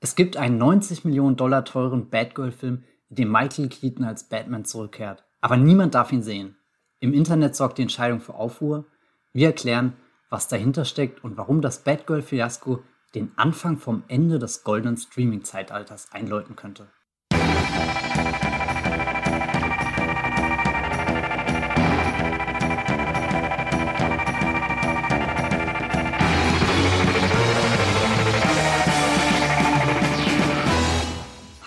Es gibt einen 90 Millionen Dollar teuren Batgirl-Film, in dem Michael Keaton als Batman zurückkehrt. Aber niemand darf ihn sehen. Im Internet sorgt die Entscheidung für Aufruhr. Wir erklären, was dahinter steckt und warum das Batgirl-Fiasko den Anfang vom Ende des goldenen Streaming-Zeitalters einläuten könnte.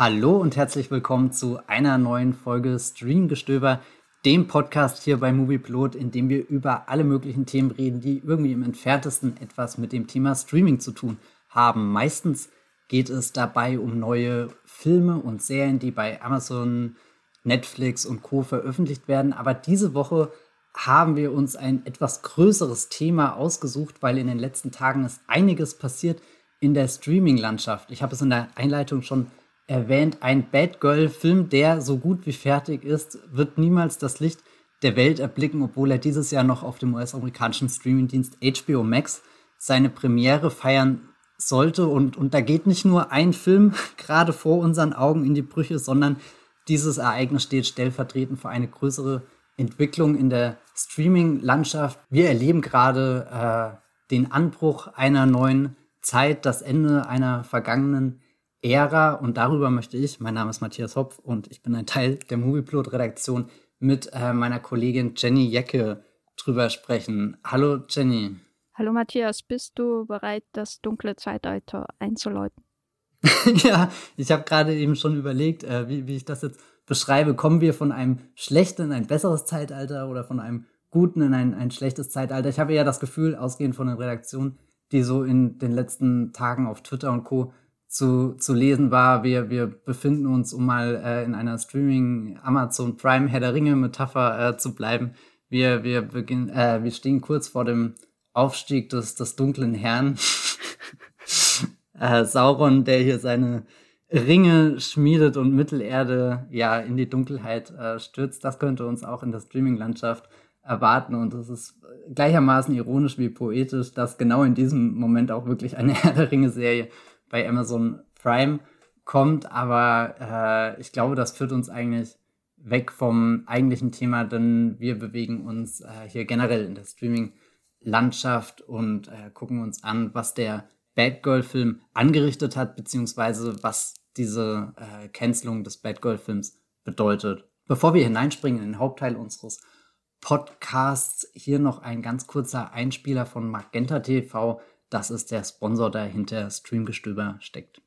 Hallo und herzlich willkommen zu einer neuen Folge Streamgestöber, dem Podcast hier bei Moviepilot, in dem wir über alle möglichen Themen reden, die irgendwie im entferntesten etwas mit dem Thema Streaming zu tun haben. Meistens geht es dabei um neue Filme und Serien, die bei Amazon, Netflix und Co veröffentlicht werden. Aber diese Woche haben wir uns ein etwas größeres Thema ausgesucht, weil in den letzten Tagen ist einiges passiert in der Streaming-Landschaft. Ich habe es in der Einleitung schon erwähnt, ein Bad Girl-Film, der so gut wie fertig ist, wird niemals das Licht der Welt erblicken, obwohl er dieses Jahr noch auf dem US-amerikanischen Streamingdienst HBO Max seine Premiere feiern sollte. Und, und da geht nicht nur ein Film gerade vor unseren Augen in die Brüche, sondern dieses Ereignis steht stellvertretend für eine größere Entwicklung in der Streaming-Landschaft. Wir erleben gerade äh, den Anbruch einer neuen Zeit, das Ende einer vergangenen Ära und darüber möchte ich, mein Name ist Matthias Hopf und ich bin ein Teil der Movieplot-Redaktion, mit äh, meiner Kollegin Jenny Jecke drüber sprechen. Hallo Jenny. Hallo Matthias, bist du bereit, das dunkle Zeitalter einzuläuten? ja, ich habe gerade eben schon überlegt, äh, wie, wie ich das jetzt beschreibe. Kommen wir von einem schlechten in ein besseres Zeitalter oder von einem guten in ein, ein schlechtes Zeitalter? Ich habe ja das Gefühl, ausgehend von den Redaktionen, die so in den letzten Tagen auf Twitter und Co zu, zu lesen war, wir, wir befinden uns, um mal äh, in einer Streaming Amazon Prime Herr der Ringe Metapher äh, zu bleiben. Wir, wir, beginn, äh, wir stehen kurz vor dem Aufstieg des, des dunklen Herrn. äh, Sauron, der hier seine Ringe schmiedet und Mittelerde ja in die Dunkelheit äh, stürzt. Das könnte uns auch in der Streaming-Landschaft erwarten. Und es ist gleichermaßen ironisch wie poetisch, dass genau in diesem Moment auch wirklich eine Herr der Ringe-Serie bei Amazon Prime kommt. Aber äh, ich glaube, das führt uns eigentlich weg vom eigentlichen Thema, denn wir bewegen uns äh, hier generell in der Streaming-Landschaft und äh, gucken uns an, was der Bad Girl-Film angerichtet hat, beziehungsweise was diese äh, Cancelung des Bad Girl-Films bedeutet. Bevor wir hineinspringen in den Hauptteil unseres Podcasts, hier noch ein ganz kurzer Einspieler von Magenta TV, das ist der Sponsor, der hinter Streamgestöber steckt.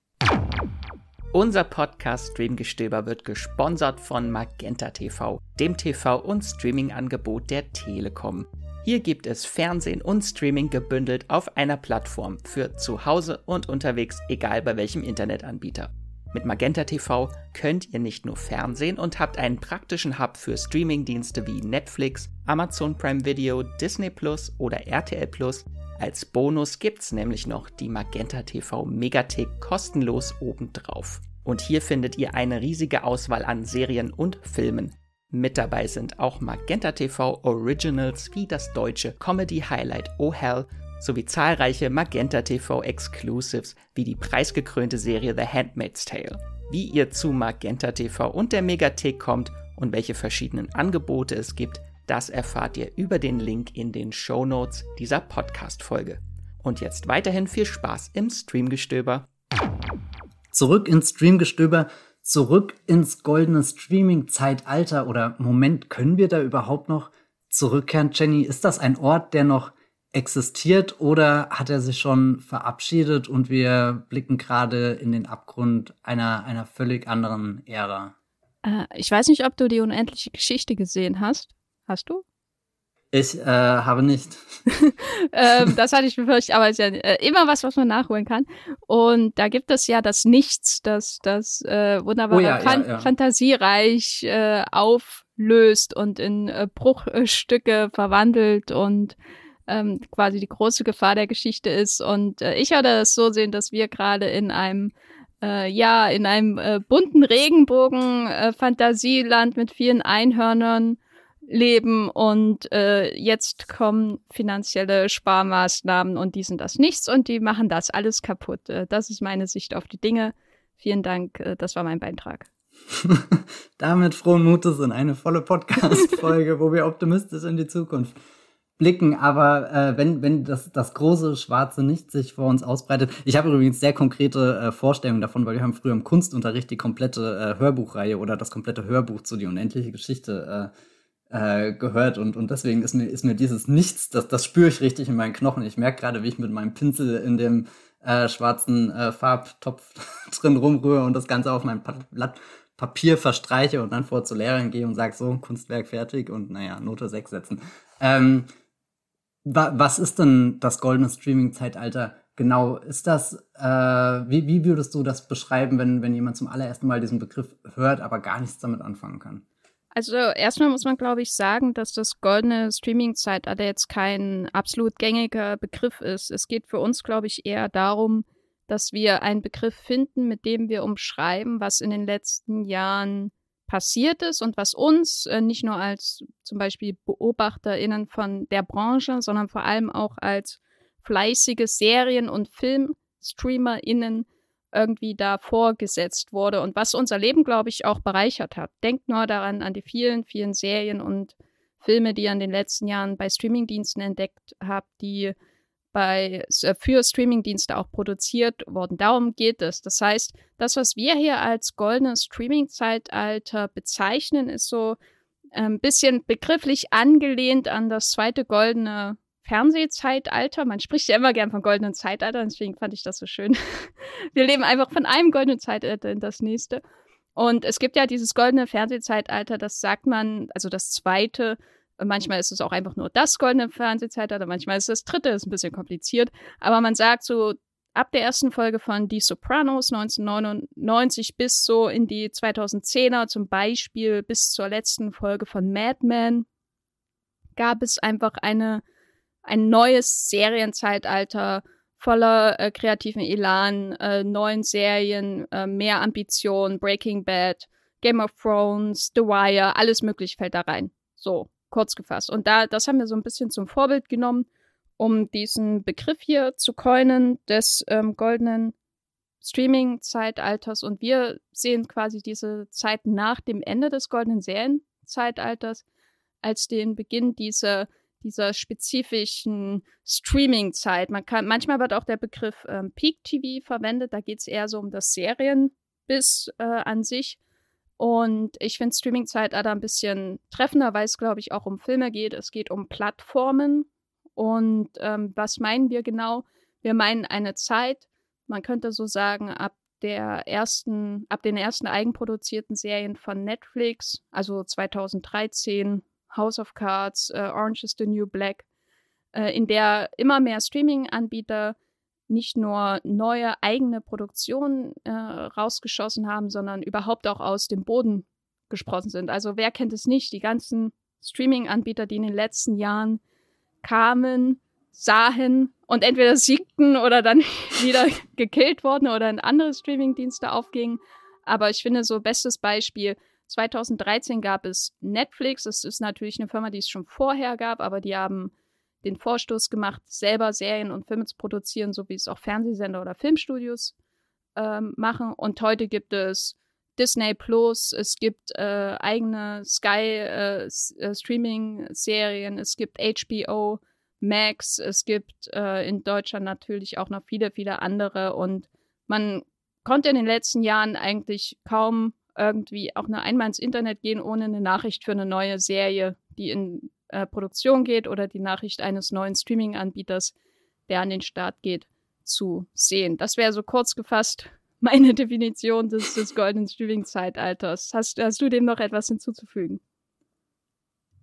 Unser Podcast Streamgestöber wird gesponsert von Magenta TV, dem TV- und Streaming-Angebot der Telekom. Hier gibt es Fernsehen und Streaming gebündelt auf einer Plattform für zu Hause und unterwegs, egal bei welchem Internetanbieter. Mit Magenta TV könnt ihr nicht nur Fernsehen und habt einen praktischen Hub für Streamingdienste wie Netflix, Amazon Prime Video, Disney Plus oder RTL Plus, als Bonus gibt's nämlich noch die Magenta TV Megathek kostenlos obendrauf. Und hier findet ihr eine riesige Auswahl an Serien und Filmen. Mit dabei sind auch Magenta TV Originals wie das deutsche Comedy Highlight Oh Hell sowie zahlreiche Magenta TV Exclusives wie die preisgekrönte Serie The Handmaid's Tale. Wie ihr zu Magenta TV und der Megathek kommt und welche verschiedenen Angebote es gibt, das erfahrt ihr über den Link in den Show Notes dieser Podcast-Folge. Und jetzt weiterhin viel Spaß im Streamgestöber. Zurück ins Streamgestöber, zurück ins goldene Streaming-Zeitalter oder Moment, können wir da überhaupt noch zurückkehren? Jenny, ist das ein Ort, der noch existiert oder hat er sich schon verabschiedet und wir blicken gerade in den Abgrund einer, einer völlig anderen Ära? Äh, ich weiß nicht, ob du die unendliche Geschichte gesehen hast. Hast du? Ich äh, habe nicht. ähm, das hatte ich befürchtet, aber es ist ja äh, immer was, was man nachholen kann. Und da gibt es ja das Nichts, das das äh, wunderbare oh ja, Fan ja, ja. Fantasiereich äh, auflöst und in äh, Bruchstücke verwandelt und ähm, quasi die große Gefahr der Geschichte ist. Und äh, ich würde es so sehen, dass wir gerade in einem äh, ja in einem äh, bunten Regenbogen äh, Fantasieland mit vielen Einhörnern leben und äh, jetzt kommen finanzielle Sparmaßnahmen und die sind das nichts und die machen das alles kaputt. Äh, das ist meine Sicht auf die Dinge. Vielen Dank, äh, das war mein Beitrag. Damit frohen Mutes in eine volle Podcast-Folge, wo wir optimistisch in die Zukunft blicken, aber äh, wenn, wenn das, das große schwarze Nichts sich vor uns ausbreitet. Ich habe übrigens sehr konkrete äh, Vorstellungen davon, weil wir haben früher im Kunstunterricht die komplette äh, Hörbuchreihe oder das komplette Hörbuch zu die unendliche Geschichte äh, äh, gehört und, und deswegen ist mir, ist mir dieses Nichts, das, das spüre ich richtig in meinen Knochen. Ich merke gerade, wie ich mit meinem Pinsel in dem äh, schwarzen äh, Farbtopf drin rumrühre und das Ganze auf mein Blatt Papier verstreiche und dann vor zur Lehrerin gehe und sage so, Kunstwerk fertig und naja, Note 6 setzen. Ähm, was ist denn das goldene Streaming-Zeitalter genau? Ist das, äh, wie, wie würdest du das beschreiben, wenn, wenn jemand zum allerersten Mal diesen Begriff hört, aber gar nichts damit anfangen kann? Also erstmal muss man, glaube ich, sagen, dass das goldene Streaming-Zeitalter jetzt kein absolut gängiger Begriff ist. Es geht für uns, glaube ich, eher darum, dass wir einen Begriff finden, mit dem wir umschreiben, was in den letzten Jahren passiert ist und was uns äh, nicht nur als zum Beispiel BeobachterInnen von der Branche, sondern vor allem auch als fleißige Serien- und FilmstreamerInnen irgendwie da vorgesetzt wurde und was unser Leben, glaube ich, auch bereichert hat. Denkt nur daran an die vielen, vielen Serien und Filme, die ihr in den letzten Jahren bei Streamingdiensten entdeckt habt, die bei, äh, für Streamingdienste auch produziert worden. Darum geht es. Das heißt, das, was wir hier als goldenes Streaming-Zeitalter bezeichnen, ist so ein ähm, bisschen begrifflich angelehnt an das zweite goldene Fernsehzeitalter. Man spricht ja immer gern von goldenen Zeitalter, deswegen fand ich das so schön. Wir leben einfach von einem goldenen Zeitalter in das nächste. Und es gibt ja dieses goldene Fernsehzeitalter, das sagt man, also das zweite Manchmal ist es auch einfach nur das goldene Fernsehzeitalter, manchmal ist es das dritte, ist ein bisschen kompliziert. Aber man sagt so, ab der ersten Folge von Die Sopranos 1999 bis so in die 2010er, zum Beispiel bis zur letzten Folge von Mad Men, gab es einfach eine, ein neues Serienzeitalter voller äh, kreativen Elan, äh, neuen Serien, äh, mehr Ambition, Breaking Bad, Game of Thrones, The Wire, alles mögliche fällt da rein. So kurz gefasst. Und da, das haben wir so ein bisschen zum Vorbild genommen, um diesen Begriff hier zu coinen des ähm, goldenen Streaming-Zeitalters. Und wir sehen quasi diese Zeit nach dem Ende des goldenen Serienzeitalters als den Beginn dieser dieser spezifischen Streaming-Zeit. Man kann, manchmal wird auch der Begriff ähm, Peak TV verwendet. Da geht es eher so um das Serienbiss äh, an sich. Und ich finde Streaming-Zeitalter ein bisschen treffender, weil es, glaube ich, auch um Filme geht. Es geht um Plattformen. Und ähm, was meinen wir genau? Wir meinen eine Zeit, man könnte so sagen, ab der ersten, ab den ersten eigenproduzierten Serien von Netflix, also 2013, House of Cards, uh, Orange is the New Black, äh, in der immer mehr Streaming-Anbieter nicht nur neue eigene Produktionen äh, rausgeschossen haben, sondern überhaupt auch aus dem Boden gesprossen sind. Also wer kennt es nicht? Die ganzen Streaming-Anbieter, die in den letzten Jahren kamen, sahen und entweder siegten oder dann wieder gekillt wurden oder in andere Streaming-Dienste aufgingen. Aber ich finde so bestes Beispiel, 2013 gab es Netflix. Das ist natürlich eine Firma, die es schon vorher gab, aber die haben den Vorstoß gemacht, selber Serien und Filme zu produzieren, so wie es auch Fernsehsender oder Filmstudios ähm, machen. Und heute gibt es Disney Plus, es gibt äh, eigene Sky äh, äh es gibt HBO Max, es gibt äh, in Deutschland natürlich auch noch viele, viele andere. Und man konnte in den letzten Jahren eigentlich kaum irgendwie auch nur einmal ins Internet gehen, ohne eine Nachricht für eine neue Serie, die in äh, Produktion geht oder die Nachricht eines neuen Streaming-Anbieters, der an den Start geht, zu sehen. Das wäre so kurz gefasst meine Definition des, des goldenen Streaming-Zeitalters. Hast, hast du dem noch etwas hinzuzufügen?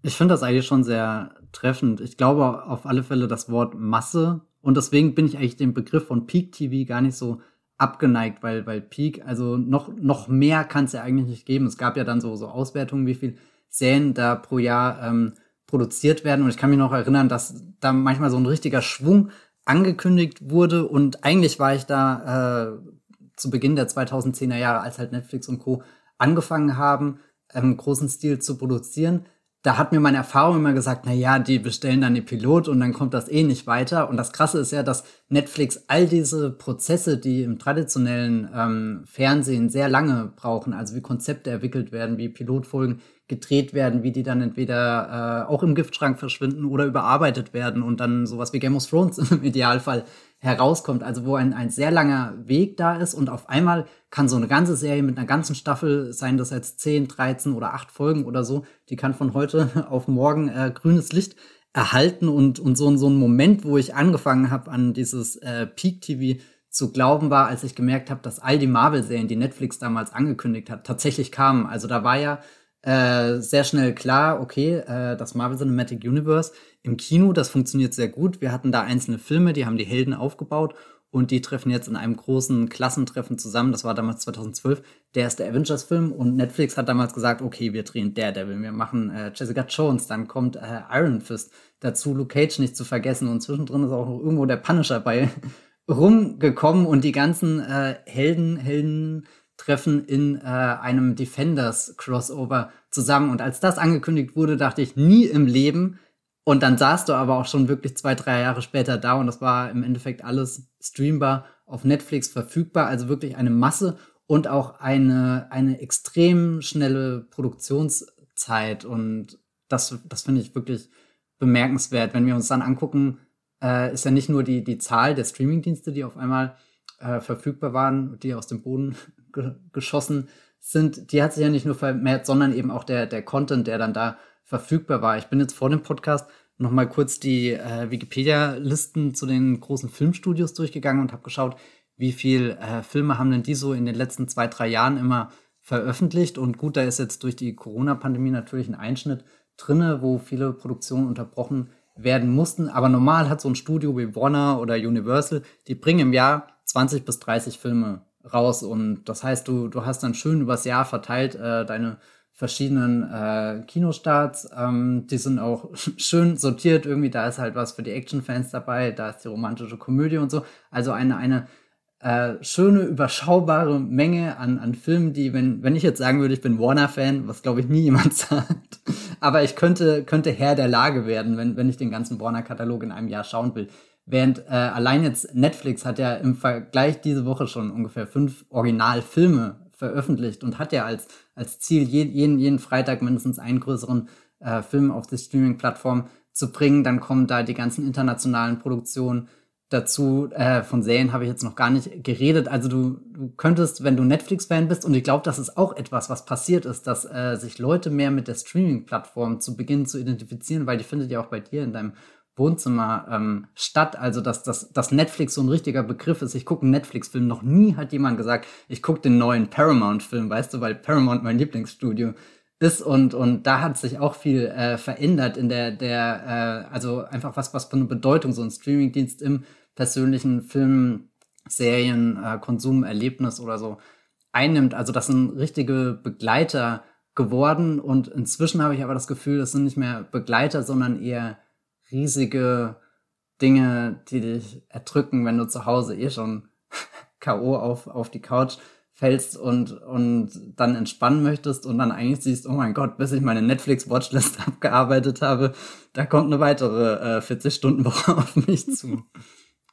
Ich finde das eigentlich schon sehr treffend. Ich glaube auf alle Fälle das Wort Masse und deswegen bin ich eigentlich dem Begriff von Peak TV gar nicht so abgeneigt, weil, weil Peak, also noch, noch mehr kann es ja eigentlich nicht geben. Es gab ja dann so, so Auswertungen, wie viel Serien da pro Jahr ähm, produziert werden. Und ich kann mich noch erinnern, dass da manchmal so ein richtiger Schwung angekündigt wurde. Und eigentlich war ich da äh, zu Beginn der 2010er Jahre, als halt Netflix und Co. angefangen haben, im großen Stil zu produzieren, da hat mir meine Erfahrung immer gesagt, na ja, die bestellen dann den Pilot und dann kommt das eh nicht weiter. Und das Krasse ist ja, dass Netflix all diese Prozesse, die im traditionellen ähm, Fernsehen sehr lange brauchen, also wie Konzepte entwickelt werden, wie Pilotfolgen gedreht werden, wie die dann entweder äh, auch im Giftschrank verschwinden oder überarbeitet werden und dann sowas wie Game of Thrones im Idealfall herauskommt. Also wo ein, ein sehr langer Weg da ist und auf einmal kann so eine ganze Serie mit einer ganzen Staffel, sein das jetzt 10, 13 oder 8 Folgen oder so, die kann von heute auf morgen äh, grünes Licht erhalten und, und so, so ein Moment, wo ich angefangen habe an dieses äh, Peak-TV zu glauben war, als ich gemerkt habe, dass all die Marvel-Serien, die Netflix damals angekündigt hat, tatsächlich kamen. Also da war ja äh, sehr schnell klar, okay, äh, das Marvel Cinematic Universe im Kino, das funktioniert sehr gut. Wir hatten da einzelne Filme, die haben die Helden aufgebaut und die treffen jetzt in einem großen Klassentreffen zusammen. Das war damals 2012 der erste Avengers-Film und Netflix hat damals gesagt, okay, wir drehen Daredevil, wir machen äh, Jessica Jones, dann kommt äh, Iron Fist dazu, Luke Cage nicht zu vergessen und zwischendrin ist auch noch irgendwo der Punisher bei rumgekommen und die ganzen äh, Helden, Helden treffen in äh, einem Defenders-Crossover zusammen. Und als das angekündigt wurde, dachte ich nie im Leben. Und dann saß du aber auch schon wirklich zwei, drei Jahre später da und das war im Endeffekt alles streambar auf Netflix verfügbar. Also wirklich eine Masse und auch eine, eine extrem schnelle Produktionszeit. Und das, das finde ich wirklich bemerkenswert. Wenn wir uns dann angucken, äh, ist ja nicht nur die, die Zahl der Streamingdienste, die auf einmal äh, verfügbar waren, die aus dem Boden ge geschossen sind, die hat sich ja nicht nur vermehrt, sondern eben auch der, der Content, der dann da verfügbar war. Ich bin jetzt vor dem Podcast noch mal kurz die äh, Wikipedia-Listen zu den großen Filmstudios durchgegangen und habe geschaut, wie viel äh, Filme haben denn die so in den letzten zwei, drei Jahren immer veröffentlicht. Und gut, da ist jetzt durch die Corona-Pandemie natürlich ein Einschnitt drinne, wo viele Produktionen unterbrochen werden mussten. Aber normal hat so ein Studio wie Warner oder Universal, die bringen im Jahr 20 bis 30 Filme raus. Und das heißt, du, du hast dann schön übers Jahr verteilt äh, deine verschiedenen äh, Kinostarts. Ähm, die sind auch schön sortiert. Irgendwie, da ist halt was für die Action-Fans dabei, da ist die romantische Komödie und so. Also eine, eine äh, schöne, überschaubare Menge an, an Filmen, die, wenn, wenn ich jetzt sagen würde, ich bin Warner-Fan, was glaube ich nie jemand sagt, aber ich könnte, könnte Herr der Lage werden, wenn, wenn ich den ganzen Warner-Katalog in einem Jahr schauen will. Während äh, allein jetzt Netflix hat ja im Vergleich diese Woche schon ungefähr fünf Originalfilme veröffentlicht und hat ja als, als Ziel, jeden, jeden Freitag mindestens einen größeren äh, Film auf die Streaming-Plattform zu bringen. Dann kommen da die ganzen internationalen Produktionen dazu. Äh, von Serien habe ich jetzt noch gar nicht geredet. Also du, du könntest, wenn du Netflix-Fan bist, und ich glaube, das ist auch etwas, was passiert ist, dass äh, sich Leute mehr mit der Streaming-Plattform zu Beginn zu identifizieren, weil die findet ja auch bei dir in deinem Wohnzimmer ähm, statt. Also, dass, dass, dass Netflix so ein richtiger Begriff ist. Ich gucke einen Netflix-Film. Noch nie hat jemand gesagt, ich gucke den neuen Paramount-Film, weißt du, weil Paramount mein Lieblingsstudio ist und, und da hat sich auch viel äh, verändert in der, der äh, also einfach was, was für eine Bedeutung so ein Streamingdienst im persönlichen Film, Serien, äh, Konsum, Erlebnis oder so einnimmt. Also das sind richtige Begleiter geworden und inzwischen habe ich aber das Gefühl, das sind nicht mehr Begleiter, sondern eher riesige Dinge, die dich erdrücken, wenn du zu Hause eh schon K.O. auf, auf die Couch fällst und, und dann entspannen möchtest und dann eigentlich siehst, oh mein Gott, bis ich meine Netflix-Watchlist abgearbeitet habe, da kommt eine weitere äh, 40-Stunden-Woche auf mich zu.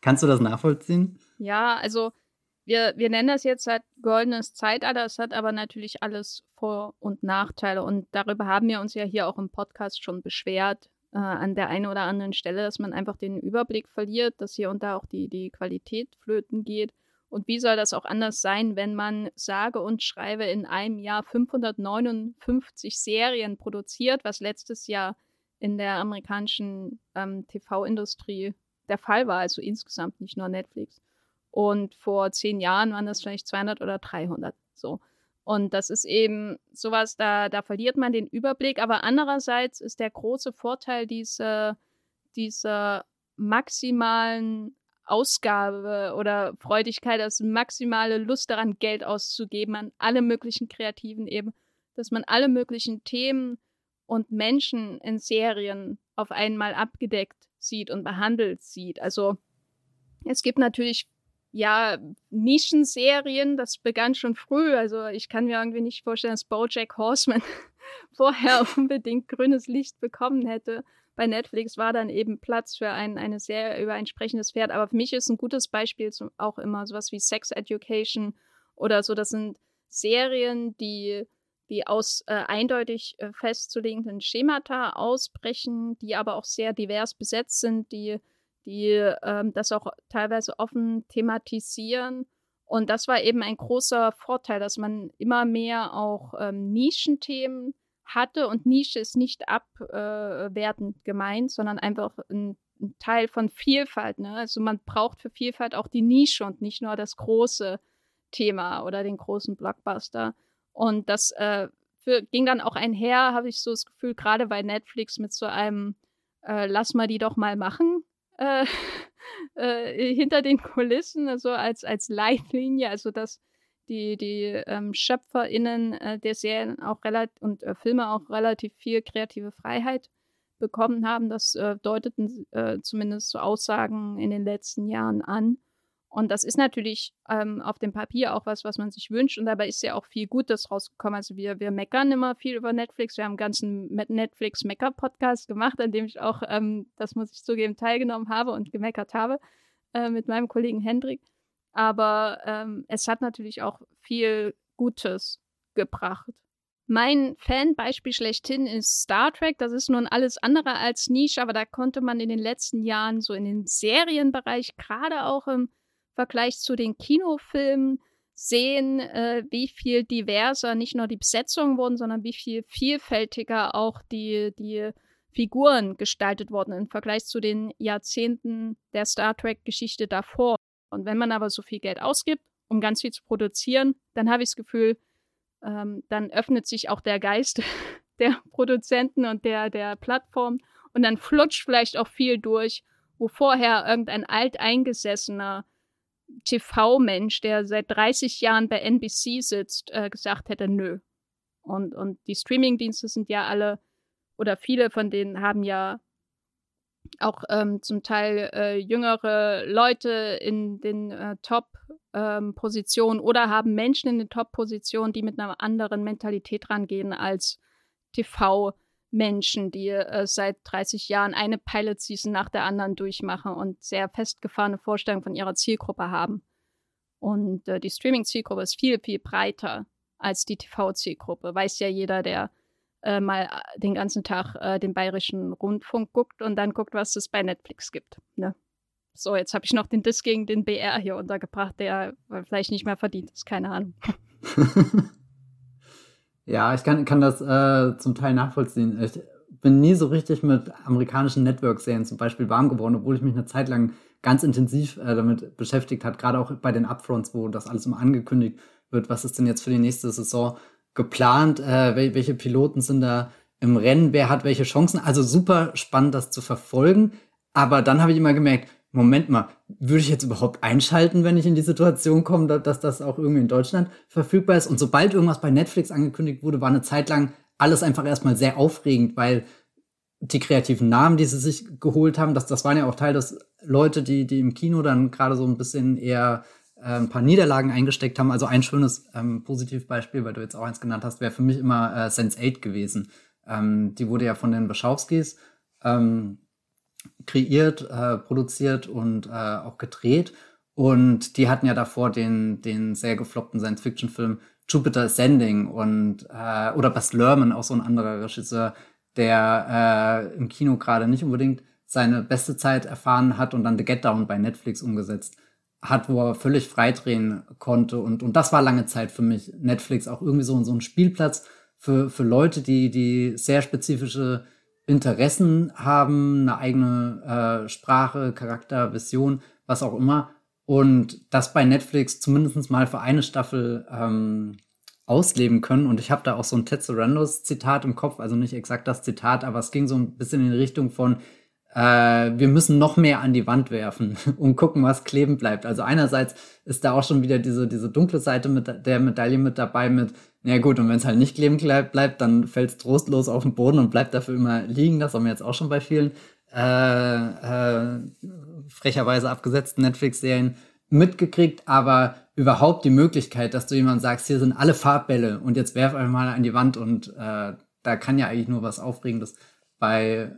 Kannst du das nachvollziehen? Ja, also wir, wir nennen das jetzt halt goldenes Zeitalter, es hat aber natürlich alles Vor- und Nachteile und darüber haben wir uns ja hier auch im Podcast schon beschwert, äh, an der einen oder anderen Stelle, dass man einfach den Überblick verliert, dass hier und da auch die, die Qualität flöten geht. Und wie soll das auch anders sein, wenn man sage und schreibe in einem Jahr 559 Serien produziert, was letztes Jahr in der amerikanischen ähm, TV-Industrie der Fall war, also insgesamt nicht nur Netflix. Und vor zehn Jahren waren das vielleicht 200 oder 300. So. Und das ist eben sowas, da, da verliert man den Überblick. Aber andererseits ist der große Vorteil dieser, dieser maximalen Ausgabe oder Freudigkeit, das maximale Lust daran, Geld auszugeben an alle möglichen Kreativen eben, dass man alle möglichen Themen und Menschen in Serien auf einmal abgedeckt sieht und behandelt sieht. Also es gibt natürlich ja, Nischenserien, das begann schon früh. Also ich kann mir irgendwie nicht vorstellen, dass Bojack Horseman vorher unbedingt grünes Licht bekommen hätte. Bei Netflix war dann eben Platz für ein, eine sehr über ein sprechendes Pferd. Aber für mich ist ein gutes Beispiel auch immer sowas wie Sex Education oder so. Das sind Serien, die, die aus äh, eindeutig äh, festzulegenden Schemata ausbrechen, die aber auch sehr divers besetzt sind, die, die ähm, das auch teilweise offen thematisieren. Und das war eben ein großer Vorteil, dass man immer mehr auch ähm, Nischenthemen hatte und Nische ist nicht abwertend gemeint, sondern einfach ein, ein Teil von Vielfalt. Ne? Also man braucht für Vielfalt auch die Nische und nicht nur das große Thema oder den großen Blockbuster. Und das äh, für, ging dann auch einher, habe ich so das Gefühl, gerade bei Netflix mit so einem äh, Lass mal die doch mal machen äh, äh, hinter den Kulissen, also als, als Leitlinie, also dass die, die ähm, SchöpferInnen äh, der Serien auch relativ und äh, Filme auch relativ viel kreative Freiheit bekommen haben. Das äh, deuteten äh, zumindest so Aussagen in den letzten Jahren an. Und das ist natürlich ähm, auf dem Papier auch was, was man sich wünscht. Und dabei ist ja auch viel Gutes rausgekommen. Also wir, wir meckern immer viel über Netflix. Wir haben einen ganzen Netflix-Mecker-Podcast gemacht, an dem ich auch, ähm, das muss ich zugeben, teilgenommen habe und gemeckert habe äh, mit meinem Kollegen Hendrik. Aber ähm, es hat natürlich auch viel Gutes gebracht. Mein Fanbeispiel schlechthin ist Star Trek. Das ist nun alles andere als Nische, aber da konnte man in den letzten Jahren so in den Serienbereich, gerade auch im Vergleich zu den Kinofilmen sehen, äh, wie viel diverser nicht nur die Besetzungen wurden, sondern wie viel vielfältiger auch die, die Figuren gestaltet wurden im Vergleich zu den Jahrzehnten der Star Trek-Geschichte davor. Und wenn man aber so viel Geld ausgibt, um ganz viel zu produzieren, dann habe ich das Gefühl, ähm, dann öffnet sich auch der Geist der Produzenten und der, der Plattform und dann flutscht vielleicht auch viel durch, wo vorher irgendein alteingesessener TV-Mensch, der seit 30 Jahren bei NBC sitzt, äh, gesagt hätte, nö. Und, und die Streaming-Dienste sind ja alle, oder viele von denen haben ja auch ähm, zum Teil äh, jüngere Leute in den äh, Top-Positionen ähm, oder haben Menschen in den Top-Positionen, die mit einer anderen Mentalität rangehen als TV- Menschen, die äh, seit 30 Jahren eine Pilot-Season nach der anderen durchmachen und sehr festgefahrene Vorstellungen von ihrer Zielgruppe haben. Und äh, die Streaming-Zielgruppe ist viel, viel breiter als die TV-Zielgruppe. Weiß ja jeder, der äh, mal äh, den ganzen Tag äh, den bayerischen Rundfunk guckt und dann guckt, was es bei Netflix gibt. Ne? So, jetzt habe ich noch den Diss gegen den BR hier untergebracht, der vielleicht nicht mehr verdient ist, keine Ahnung. Ja, ich kann, kann das äh, zum Teil nachvollziehen. Ich bin nie so richtig mit amerikanischen Network-Serien zum Beispiel warm geworden, obwohl ich mich eine Zeit lang ganz intensiv äh, damit beschäftigt hat, gerade auch bei den Upfronts, wo das alles immer angekündigt wird, was ist denn jetzt für die nächste Saison geplant, äh, welche Piloten sind da im Rennen, wer hat welche Chancen. Also super spannend, das zu verfolgen. Aber dann habe ich immer gemerkt, Moment mal, würde ich jetzt überhaupt einschalten, wenn ich in die Situation komme, dass das auch irgendwie in Deutschland verfügbar ist? Und sobald irgendwas bei Netflix angekündigt wurde, war eine Zeit lang alles einfach erstmal sehr aufregend, weil die kreativen Namen, die sie sich geholt haben, das, das waren ja auch Teil des Leute, die, die im Kino dann gerade so ein bisschen eher äh, ein paar Niederlagen eingesteckt haben. Also ein schönes ähm, Positivbeispiel, weil du jetzt auch eins genannt hast, wäre für mich immer äh, Sense8 gewesen. Ähm, die wurde ja von den Wachowskis ähm, kreiert, äh, produziert und äh, auch gedreht. Und die hatten ja davor den, den sehr gefloppten Science-Fiction-Film Jupiter Ascending und äh, oder Bas Lerman, auch so ein anderer Regisseur, der äh, im Kino gerade nicht unbedingt seine beste Zeit erfahren hat und dann The Get Down bei Netflix umgesetzt hat, wo er völlig freidrehen konnte. Und, und das war lange Zeit für mich Netflix auch irgendwie so, so ein Spielplatz für, für Leute, die, die sehr spezifische Interessen haben, eine eigene äh, Sprache, Charakter, Vision, was auch immer. Und das bei Netflix zumindest mal für eine Staffel ähm, ausleben können. Und ich habe da auch so ein Ted Sarandos Zitat im Kopf, also nicht exakt das Zitat, aber es ging so ein bisschen in die Richtung von, äh, wir müssen noch mehr an die Wand werfen und gucken, was kleben bleibt. Also einerseits ist da auch schon wieder diese, diese dunkle Seite mit der Medaille mit dabei mit, ja gut, und wenn es halt nicht kleben bleibt, dann fällt es trostlos auf den Boden und bleibt dafür immer liegen. Das haben wir jetzt auch schon bei vielen äh, äh, frecherweise abgesetzten Netflix-Serien mitgekriegt, aber überhaupt die Möglichkeit, dass du jemand sagst, hier sind alle Farbbälle und jetzt werf einfach mal an die Wand und äh, da kann ja eigentlich nur was Aufregendes bei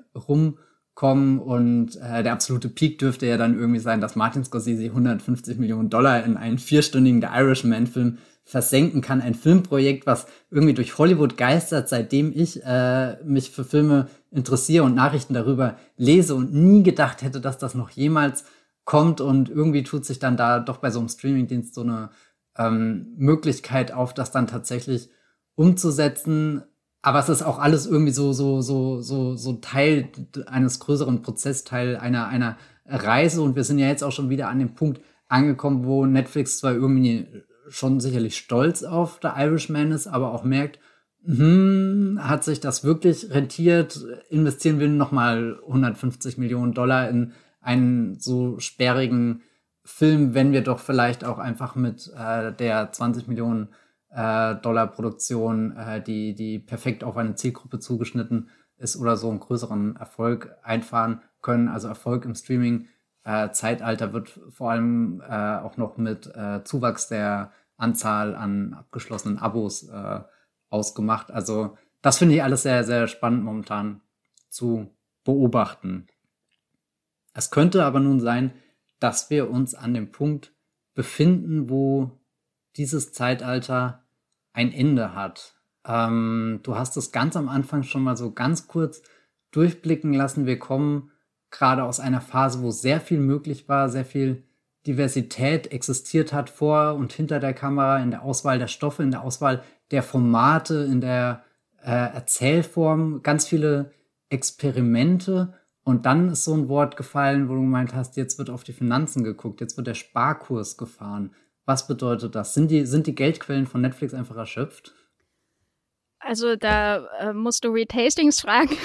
rumkommen. Und äh, der absolute Peak dürfte ja dann irgendwie sein, dass Martin Scorsese 150 Millionen Dollar in einen vierstündigen The Irishman-Film versenken kann. Ein Filmprojekt, was irgendwie durch Hollywood geistert, seitdem ich äh, mich für Filme interessiere und Nachrichten darüber lese und nie gedacht hätte, dass das noch jemals kommt. Und irgendwie tut sich dann da doch bei so einem Streamingdienst so eine ähm, Möglichkeit auf, das dann tatsächlich umzusetzen. Aber es ist auch alles irgendwie so, so, so, so, so Teil eines größeren Prozesses, Teil einer, einer Reise. Und wir sind ja jetzt auch schon wieder an dem Punkt angekommen, wo Netflix zwar irgendwie schon sicherlich stolz auf The Irishman ist, aber auch merkt, hm, hat sich das wirklich rentiert? Investieren wir nochmal 150 Millionen Dollar in einen so sperrigen Film, wenn wir doch vielleicht auch einfach mit äh, der 20 Millionen äh, Dollar Produktion, äh, die, die perfekt auf eine Zielgruppe zugeschnitten ist oder so einen größeren Erfolg einfahren können. Also Erfolg im Streaming äh, Zeitalter wird vor allem äh, auch noch mit äh, Zuwachs der Anzahl an abgeschlossenen Abos äh, ausgemacht. Also das finde ich alles sehr, sehr spannend momentan zu beobachten. Es könnte aber nun sein, dass wir uns an dem Punkt befinden, wo dieses Zeitalter ein Ende hat. Ähm, du hast es ganz am Anfang schon mal so ganz kurz durchblicken lassen. Wir kommen gerade aus einer Phase, wo sehr viel möglich war, sehr viel Diversität existiert hat vor und hinter der Kamera, in der Auswahl der Stoffe, in der Auswahl der Formate, in der äh, Erzählform, ganz viele Experimente. Und dann ist so ein Wort gefallen, wo du gemeint hast, jetzt wird auf die Finanzen geguckt, jetzt wird der Sparkurs gefahren. Was bedeutet das? Sind die, sind die Geldquellen von Netflix einfach erschöpft? Also da äh, musst du Retastings fragen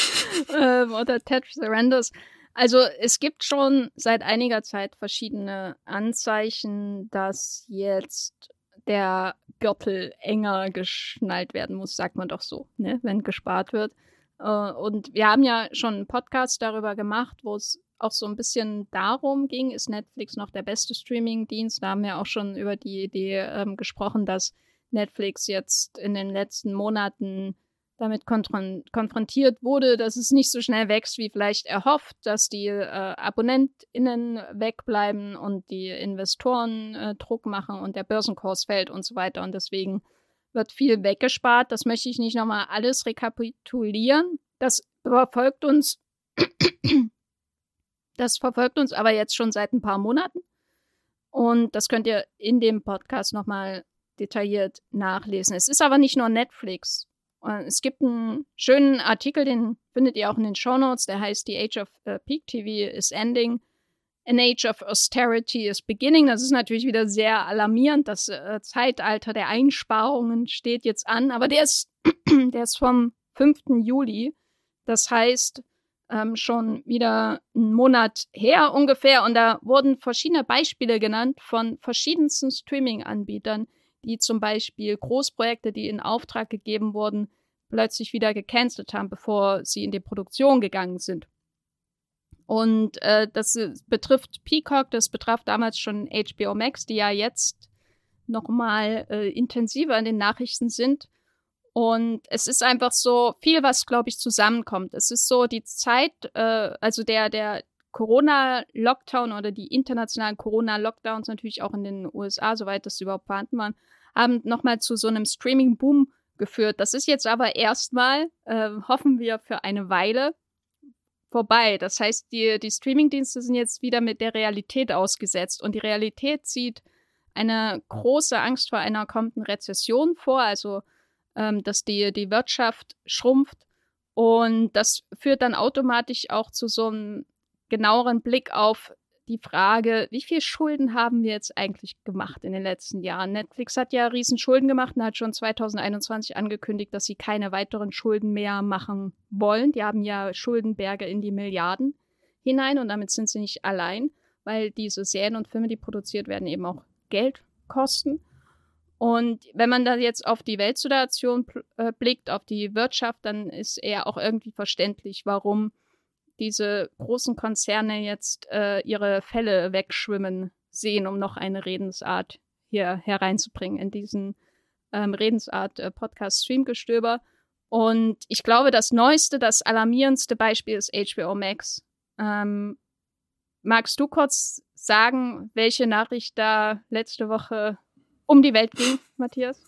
ähm, oder Ted Surrenders. Also es gibt schon seit einiger Zeit verschiedene Anzeichen, dass jetzt der Gürtel enger geschnallt werden muss, sagt man doch so, ne, wenn gespart wird. Äh, und wir haben ja schon einen Podcast darüber gemacht, wo es auch so ein bisschen darum ging, ist Netflix noch der beste Streaming-Dienst? Da haben wir auch schon über die Idee ähm, gesprochen, dass Netflix jetzt in den letzten Monaten damit konfrontiert wurde, dass es nicht so schnell wächst, wie vielleicht erhofft, dass die äh, AbonnentInnen wegbleiben und die Investoren äh, Druck machen und der Börsenkurs fällt und so weiter. Und deswegen wird viel weggespart. Das möchte ich nicht nochmal alles rekapitulieren. Das verfolgt uns, das verfolgt uns aber jetzt schon seit ein paar Monaten. Und das könnt ihr in dem Podcast nochmal detailliert nachlesen. Es ist aber nicht nur Netflix. Es gibt einen schönen Artikel, den findet ihr auch in den Show Notes, der heißt The Age of uh, Peak TV is Ending. An Age of Austerity is Beginning. Das ist natürlich wieder sehr alarmierend. Das äh, Zeitalter der Einsparungen steht jetzt an, aber der ist, der ist vom 5. Juli. Das heißt, ähm, schon wieder einen Monat her ungefähr. Und da wurden verschiedene Beispiele genannt von verschiedensten Streaming-Anbietern, die zum Beispiel Großprojekte, die in Auftrag gegeben wurden, plötzlich wieder gecancelt haben, bevor sie in die Produktion gegangen sind. Und äh, das betrifft Peacock, das betraf damals schon HBO Max, die ja jetzt nochmal äh, intensiver in den Nachrichten sind. Und es ist einfach so viel, was, glaube ich, zusammenkommt. Es ist so die Zeit, äh, also der, der Corona-Lockdown oder die internationalen Corona-Lockdowns natürlich auch in den USA, soweit das überhaupt vorhanden waren, haben nochmal zu so einem Streaming-Boom geführt. Das ist jetzt aber erstmal, äh, hoffen wir, für eine Weile vorbei. Das heißt, die, die Streaming-Dienste sind jetzt wieder mit der Realität ausgesetzt und die Realität sieht eine große Angst vor einer kommenden Rezession vor, also ähm, dass die, die Wirtschaft schrumpft und das führt dann automatisch auch zu so einem genaueren Blick auf die Frage, wie viel Schulden haben wir jetzt eigentlich gemacht in den letzten Jahren? Netflix hat ja riesen Schulden gemacht und hat schon 2021 angekündigt, dass sie keine weiteren Schulden mehr machen wollen. Die haben ja Schuldenberge in die Milliarden hinein und damit sind sie nicht allein, weil diese Serien und Filme, die produziert werden, eben auch Geld kosten. Und wenn man da jetzt auf die Weltsituation äh, blickt, auf die Wirtschaft, dann ist eher auch irgendwie verständlich, warum diese großen Konzerne jetzt äh, ihre Fälle wegschwimmen sehen, um noch eine Redensart hier hereinzubringen in diesen ähm, Redensart äh. Und ich glaube, das neueste, das alarmierendste Beispiel ist HBO Max. Ähm, magst du kurz sagen, welche Nachricht da letzte Woche um die Welt ging, Matthias?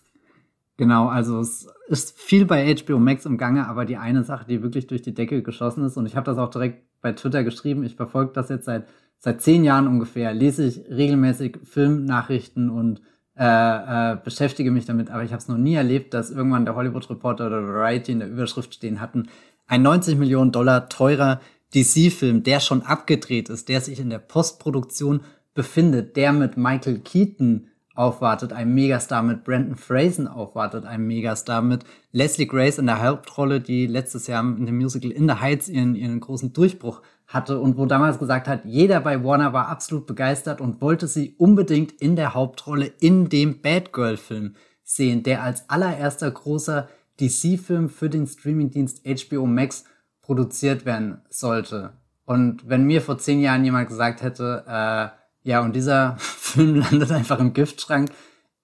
Genau, also es ist viel bei HBO Max im Gange, aber die eine Sache, die wirklich durch die Decke geschossen ist, und ich habe das auch direkt bei Twitter geschrieben, ich verfolge das jetzt seit, seit zehn Jahren ungefähr, lese ich regelmäßig Filmnachrichten und äh, äh, beschäftige mich damit, aber ich habe es noch nie erlebt, dass irgendwann der Hollywood Reporter oder Variety in der Überschrift stehen hatten, ein 90 Millionen Dollar teurer DC-Film, der schon abgedreht ist, der sich in der Postproduktion befindet, der mit Michael Keaton aufwartet, ein Megastar mit Brandon Frasen aufwartet, ein Megastar mit Leslie Grace in der Hauptrolle, die letztes Jahr in dem Musical In the Heights ihren, ihren großen Durchbruch hatte und wo damals gesagt hat, jeder bei Warner war absolut begeistert und wollte sie unbedingt in der Hauptrolle in dem Bad Girl Film sehen, der als allererster großer DC-Film für den Streamingdienst HBO Max produziert werden sollte. Und wenn mir vor zehn Jahren jemand gesagt hätte, äh, ja, und dieser Film landet einfach im Giftschrank,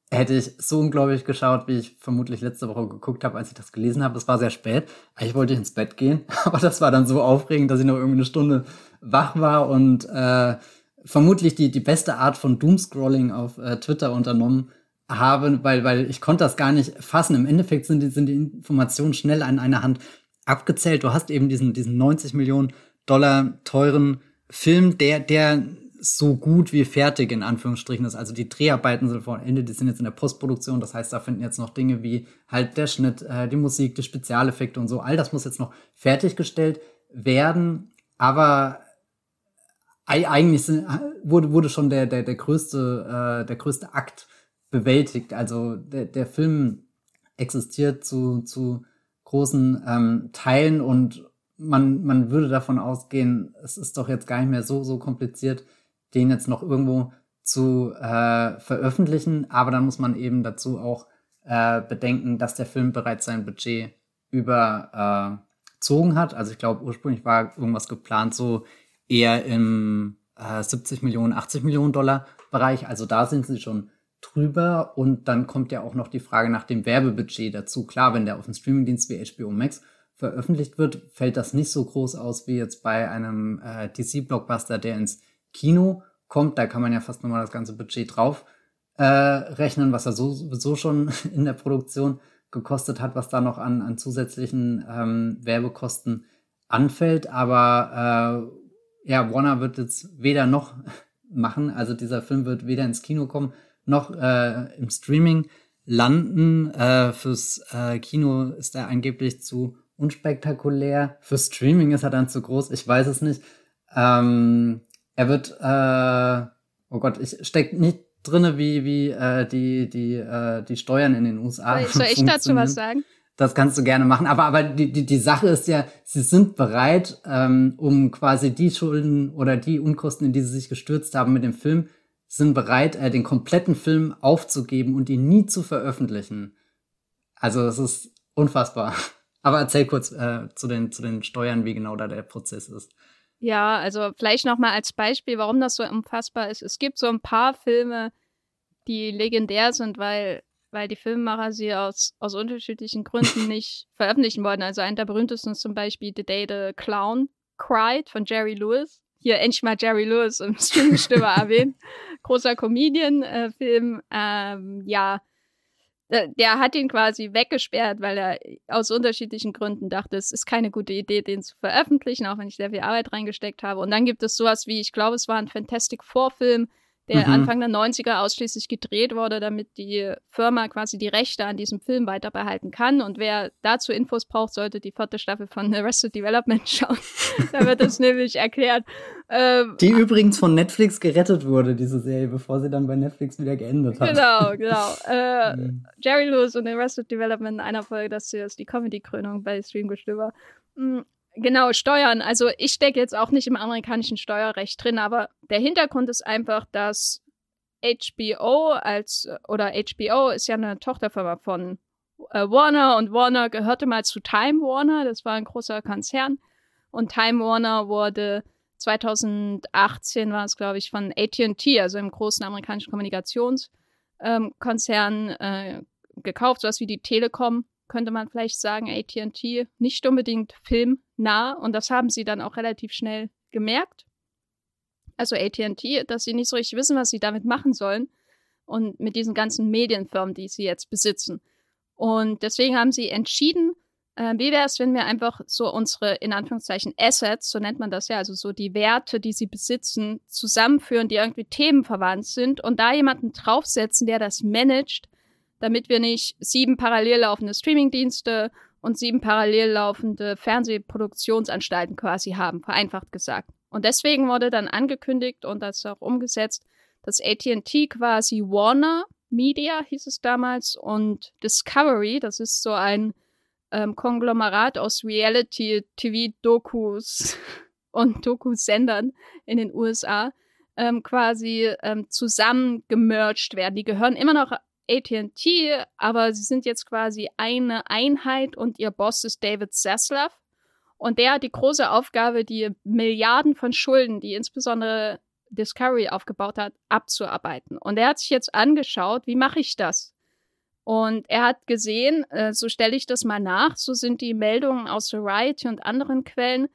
hätte ich so unglaublich geschaut, wie ich vermutlich letzte Woche geguckt habe, als ich das gelesen habe. Es war sehr spät. Ich wollte ins Bett gehen, aber das war dann so aufregend, dass ich noch irgendwie eine Stunde wach war und äh, vermutlich die, die beste Art von Doomscrolling auf äh, Twitter unternommen habe, weil, weil ich konnte das gar nicht fassen. Im Endeffekt sind die, sind die Informationen schnell an einer Hand abgezählt. Du hast eben diesen, diesen 90 Millionen Dollar teuren Film, der, der so gut wie fertig in Anführungsstrichen ist. Also die Dreharbeiten sind vor Ende, die sind jetzt in der Postproduktion. Das heißt, da finden jetzt noch Dinge wie halt der Schnitt, äh, die Musik, die Spezialeffekte und so. All das muss jetzt noch fertiggestellt werden. Aber eigentlich sind, wurde, wurde schon der, der, der größte, äh, der größte Akt bewältigt. Also der, der Film existiert zu, zu großen ähm, Teilen und man, man würde davon ausgehen, es ist doch jetzt gar nicht mehr so, so kompliziert, den jetzt noch irgendwo zu äh, veröffentlichen. Aber dann muss man eben dazu auch äh, bedenken, dass der Film bereits sein Budget überzogen hat. Also ich glaube, ursprünglich war irgendwas geplant so eher im äh, 70 Millionen, 80 Millionen Dollar Bereich. Also da sind sie schon drüber. Und dann kommt ja auch noch die Frage nach dem Werbebudget dazu. Klar, wenn der auf dem Streamingdienst wie HBO Max veröffentlicht wird, fällt das nicht so groß aus wie jetzt bei einem äh, DC-Blockbuster, der ins Kino kommt, da kann man ja fast nochmal das ganze Budget drauf äh, rechnen, was er so, sowieso schon in der Produktion gekostet hat, was da noch an, an zusätzlichen ähm, Werbekosten anfällt. Aber äh, ja, Warner wird jetzt weder noch machen, also dieser Film wird weder ins Kino kommen, noch äh, im Streaming landen. Äh, fürs äh, Kino ist er angeblich zu unspektakulär. Für Streaming ist er dann zu groß. Ich weiß es nicht. Ähm, er wird, äh, oh Gott, ich steck nicht drinne, wie, wie äh, die, die, äh, die Steuern in den USA. Soll, soll ich dazu was sagen? Das kannst du gerne machen. Aber, aber die, die, die Sache ist ja, sie sind bereit, ähm, um quasi die Schulden oder die Unkosten, in die sie sich gestürzt haben mit dem Film, sind bereit, äh, den kompletten Film aufzugeben und ihn nie zu veröffentlichen. Also es ist unfassbar. Aber erzähl kurz äh, zu, den, zu den Steuern, wie genau da der Prozess ist. Ja, also vielleicht nochmal als Beispiel, warum das so unfassbar ist. Es gibt so ein paar Filme, die legendär sind, weil, weil die Filmemacher sie aus, aus unterschiedlichen Gründen nicht veröffentlichen wollten. Also einer der berühmtesten ist zum Beispiel The Day the Clown Cried von Jerry Lewis. Hier endlich mal Jerry Lewis im Streamingstimme erwähnt. Großer Comedian-Film. Äh, ähm, ja, der hat ihn quasi weggesperrt, weil er aus unterschiedlichen Gründen dachte, es ist keine gute Idee, den zu veröffentlichen, auch wenn ich sehr viel Arbeit reingesteckt habe. Und dann gibt es sowas wie, ich glaube, es war ein Fantastic Four-Film, der mhm. Anfang der 90er ausschließlich gedreht wurde, damit die Firma quasi die Rechte an diesem Film weiter behalten kann. Und wer dazu Infos braucht, sollte die vierte Staffel von Arrested Development schauen. da wird das nämlich erklärt. Ähm, die übrigens von Netflix gerettet wurde, diese Serie, bevor sie dann bei Netflix wieder geendet hat. Genau, genau. Äh, mhm. Jerry Lewis und Arrested Development in einer Folge, das ist die Comedy-Krönung bei Streamgestöber. Genau, Steuern. Also ich stecke jetzt auch nicht im amerikanischen Steuerrecht drin, aber der Hintergrund ist einfach, dass HBO als oder HBO ist ja eine Tochterfirma von äh, Warner und Warner gehörte mal zu Time Warner, das war ein großer Konzern und Time Warner wurde 2018 war es glaube ich von AT&T, also im großen amerikanischen Kommunikationskonzern ähm, äh, gekauft, sowas wie die Telekom könnte man vielleicht sagen, ATT nicht unbedingt filmnah und das haben sie dann auch relativ schnell gemerkt. Also ATT, dass sie nicht so richtig wissen, was sie damit machen sollen und mit diesen ganzen Medienfirmen, die sie jetzt besitzen. Und deswegen haben sie entschieden, äh, wie wäre es, wenn wir einfach so unsere, in Anführungszeichen, Assets, so nennt man das ja, also so die Werte, die sie besitzen, zusammenführen, die irgendwie themenverwandt sind und da jemanden draufsetzen, der das managt, damit wir nicht sieben parallel laufende Streamingdienste und sieben parallel laufende Fernsehproduktionsanstalten quasi haben, vereinfacht gesagt. Und deswegen wurde dann angekündigt und das auch umgesetzt, dass AT&T quasi Warner Media hieß es damals und Discovery, das ist so ein ähm, Konglomerat aus Reality-TV-Dokus und Dokusendern in den USA ähm, quasi ähm, zusammengemerged werden. Die gehören immer noch AT&T, aber sie sind jetzt quasi eine Einheit und ihr Boss ist David Zaslav. Und der hat die große Aufgabe, die Milliarden von Schulden, die insbesondere Discovery aufgebaut hat, abzuarbeiten. Und er hat sich jetzt angeschaut, wie mache ich das? Und er hat gesehen, äh, so stelle ich das mal nach, so sind die Meldungen aus Variety und anderen Quellen,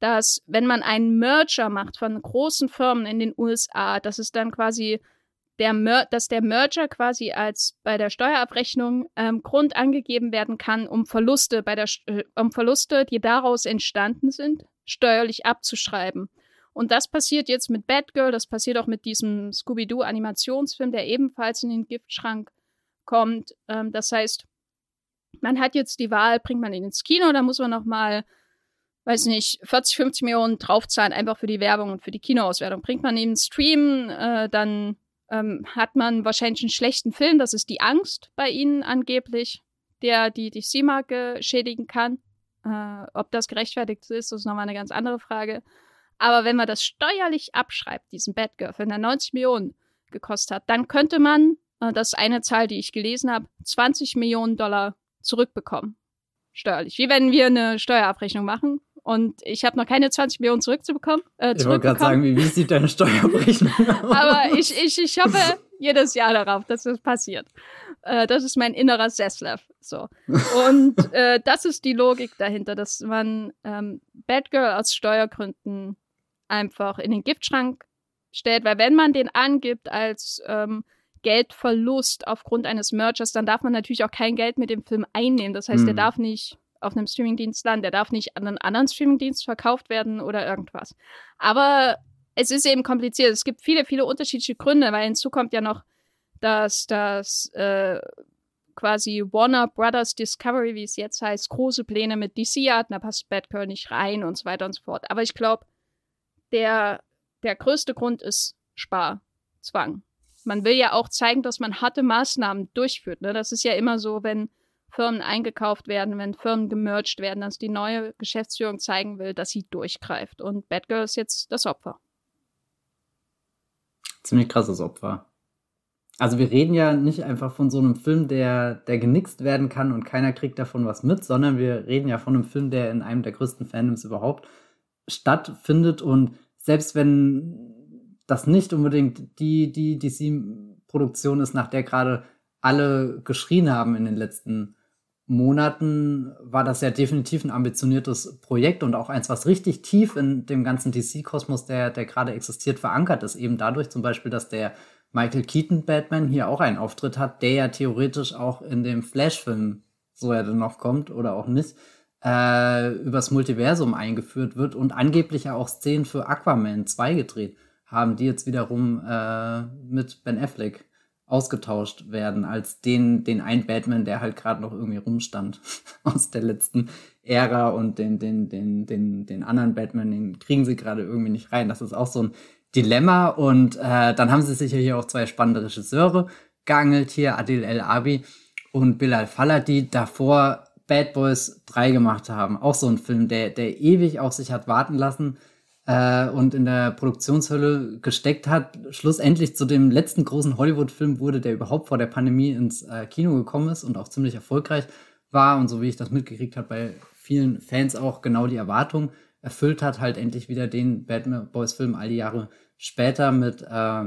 dass wenn man einen Merger macht von großen Firmen in den USA, dass es dann quasi der Mer dass der Merger quasi als bei der Steuerabrechnung ähm, Grund angegeben werden kann, um Verluste bei der äh, um Verluste, die daraus entstanden sind, steuerlich abzuschreiben. Und das passiert jetzt mit Batgirl, das passiert auch mit diesem Scooby-Doo Animationsfilm, der ebenfalls in den Giftschrank kommt. Ähm, das heißt, man hat jetzt die Wahl, bringt man ihn ins Kino, da muss man noch mal, weiß nicht, 40, 50 Millionen draufzahlen, einfach für die Werbung und für die Kinoauswertung. Bringt man ihn Stream, äh, dann ähm, hat man wahrscheinlich einen schlechten Film. Das ist die Angst bei ihnen angeblich, der die DC-Marke schädigen kann. Äh, ob das gerechtfertigt ist, ist nochmal eine ganz andere Frage. Aber wenn man das steuerlich abschreibt, diesen Batgirl, wenn er 90 Millionen gekostet hat, dann könnte man äh, das ist eine Zahl, die ich gelesen habe, 20 Millionen Dollar zurückbekommen. Steuerlich. Wie wenn wir eine Steuerabrechnung machen und ich habe noch keine 20 Millionen zurückzubekommen. Äh, ich wollte gerade sagen, wie, wie sieht deine Steuerabrechnung aus? Aber ich, ich, ich hoffe jedes Jahr darauf, dass das passiert. Äh, das ist mein innerer Sesslev. So. Und äh, das ist die Logik dahinter, dass man ähm, Batgirl aus Steuergründen einfach in den Giftschrank stellt, weil wenn man den angibt als ähm, Geldverlust aufgrund eines Mergers, dann darf man natürlich auch kein Geld mit dem Film einnehmen. Das heißt, mhm. der darf nicht auf einem Streamingdienst landen, der darf nicht an einen anderen Streamingdienst verkauft werden oder irgendwas. Aber es ist eben kompliziert. Es gibt viele, viele unterschiedliche Gründe, weil hinzu kommt ja noch, dass das äh, quasi Warner Brothers Discovery, wie es jetzt heißt, große Pläne mit DC hat, da passt Batgirl nicht rein und so weiter und so fort. Aber ich glaube, der, der größte Grund ist Sparzwang man will ja auch zeigen, dass man harte Maßnahmen durchführt. Ne? Das ist ja immer so, wenn Firmen eingekauft werden, wenn Firmen gemerged werden, dass die neue Geschäftsführung zeigen will, dass sie durchgreift. Und Batgirl ist jetzt das Opfer. Ziemlich krasses Opfer. Also wir reden ja nicht einfach von so einem Film, der, der genixt werden kann und keiner kriegt davon was mit, sondern wir reden ja von einem Film, der in einem der größten Fandoms überhaupt stattfindet. Und selbst wenn das nicht unbedingt die, die DC-Produktion ist, nach der gerade alle geschrien haben in den letzten Monaten, war das ja definitiv ein ambitioniertes Projekt und auch eins, was richtig tief in dem ganzen DC-Kosmos, der, der gerade existiert, verankert ist. Eben dadurch zum Beispiel, dass der Michael Keaton Batman hier auch einen Auftritt hat, der ja theoretisch auch in dem Flash-Film, so er denn noch kommt oder auch nicht, äh, übers Multiversum eingeführt wird und angeblich ja auch Szenen für Aquaman 2 gedreht haben, die jetzt wiederum äh, mit Ben Affleck ausgetauscht werden, als den, den ein Batman, der halt gerade noch irgendwie rumstand aus der letzten Ära und den, den, den, den, den anderen Batman, den kriegen sie gerade irgendwie nicht rein. Das ist auch so ein Dilemma und äh, dann haben sie sich ja hier auch zwei spannende Regisseure geangelt, hier Adil El Abi und Bilal Fallah, die davor Bad Boys 3 gemacht haben. Auch so ein Film, der, der ewig auf sich hat warten lassen äh, und in der Produktionshölle gesteckt hat, schlussendlich zu dem letzten großen Hollywood-Film wurde, der überhaupt vor der Pandemie ins äh, Kino gekommen ist und auch ziemlich erfolgreich war und so wie ich das mitgekriegt habe, bei vielen Fans auch genau die Erwartung erfüllt hat, halt endlich wieder den Batman Boys Film all die Jahre später mit äh,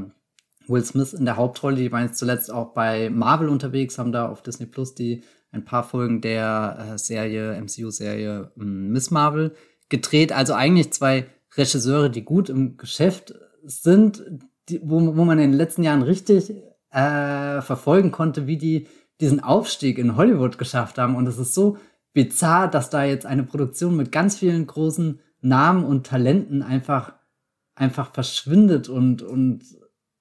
Will Smith in der Hauptrolle. Die waren jetzt zuletzt auch bei Marvel unterwegs, haben da auf Disney Plus die ein paar Folgen der äh, Serie, MCU-Serie ähm, Miss Marvel gedreht. Also eigentlich zwei Regisseure, die gut im Geschäft sind, die, wo, wo man in den letzten Jahren richtig äh, verfolgen konnte, wie die diesen Aufstieg in Hollywood geschafft haben. Und es ist so bizarr, dass da jetzt eine Produktion mit ganz vielen großen Namen und Talenten einfach, einfach verschwindet und, und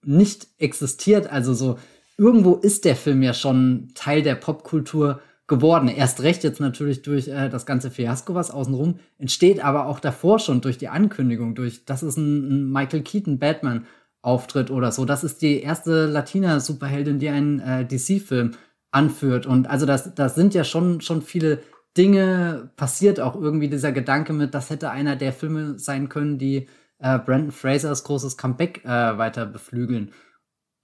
nicht existiert. Also so, irgendwo ist der Film ja schon Teil der Popkultur geworden. Erst recht jetzt natürlich durch äh, das ganze Fiasko, was außenrum entsteht, aber auch davor schon durch die Ankündigung, durch, das ist ein, ein Michael Keaton Batman Auftritt oder so. Das ist die erste Latina-Superheldin, die einen äh, DC-Film anführt. Und also das, das sind ja schon, schon viele Dinge passiert, auch irgendwie dieser Gedanke mit, das hätte einer der Filme sein können, die äh, Brandon Frasers großes Comeback äh, weiter beflügeln.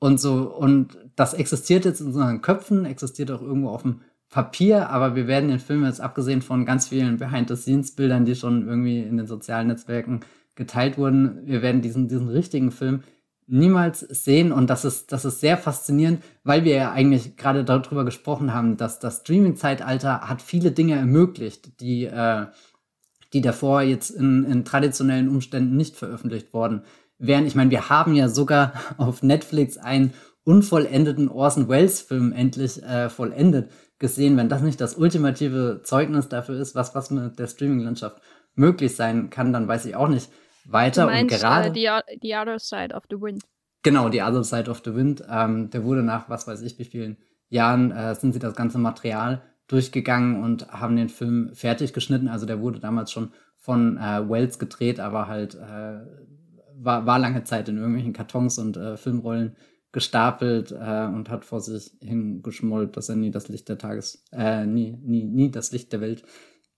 Und so, und das existiert jetzt in unseren Köpfen, existiert auch irgendwo auf dem Papier, aber wir werden den Film jetzt abgesehen von ganz vielen Behind-the-Scenes-Bildern, die schon irgendwie in den sozialen Netzwerken geteilt wurden, wir werden diesen, diesen richtigen Film niemals sehen und das ist, das ist sehr faszinierend, weil wir ja eigentlich gerade darüber gesprochen haben, dass das Streaming-Zeitalter hat viele Dinge ermöglicht, die, äh, die davor jetzt in, in traditionellen Umständen nicht veröffentlicht worden wären. Ich meine, wir haben ja sogar auf Netflix einen unvollendeten Orson Welles-Film endlich äh, vollendet gesehen. Wenn das nicht das ultimative Zeugnis dafür ist, was, was mit der Streaming-Landschaft möglich sein kann, dann weiß ich auch nicht, weiter. Du meinst, und gerade. Uh, the, the Other Side of the Wind. Genau, The Other Side of the Wind. Ähm, der wurde nach was weiß ich wie vielen Jahren, äh, sind sie das ganze Material durchgegangen und haben den Film fertig geschnitten. Also der wurde damals schon von äh, Wells gedreht, aber halt äh, war, war lange Zeit in irgendwelchen Kartons und äh, Filmrollen gestapelt äh, und hat vor sich hingeschmollt, dass er nie das Licht der Tages, äh, nie, nie, nie das Licht der Welt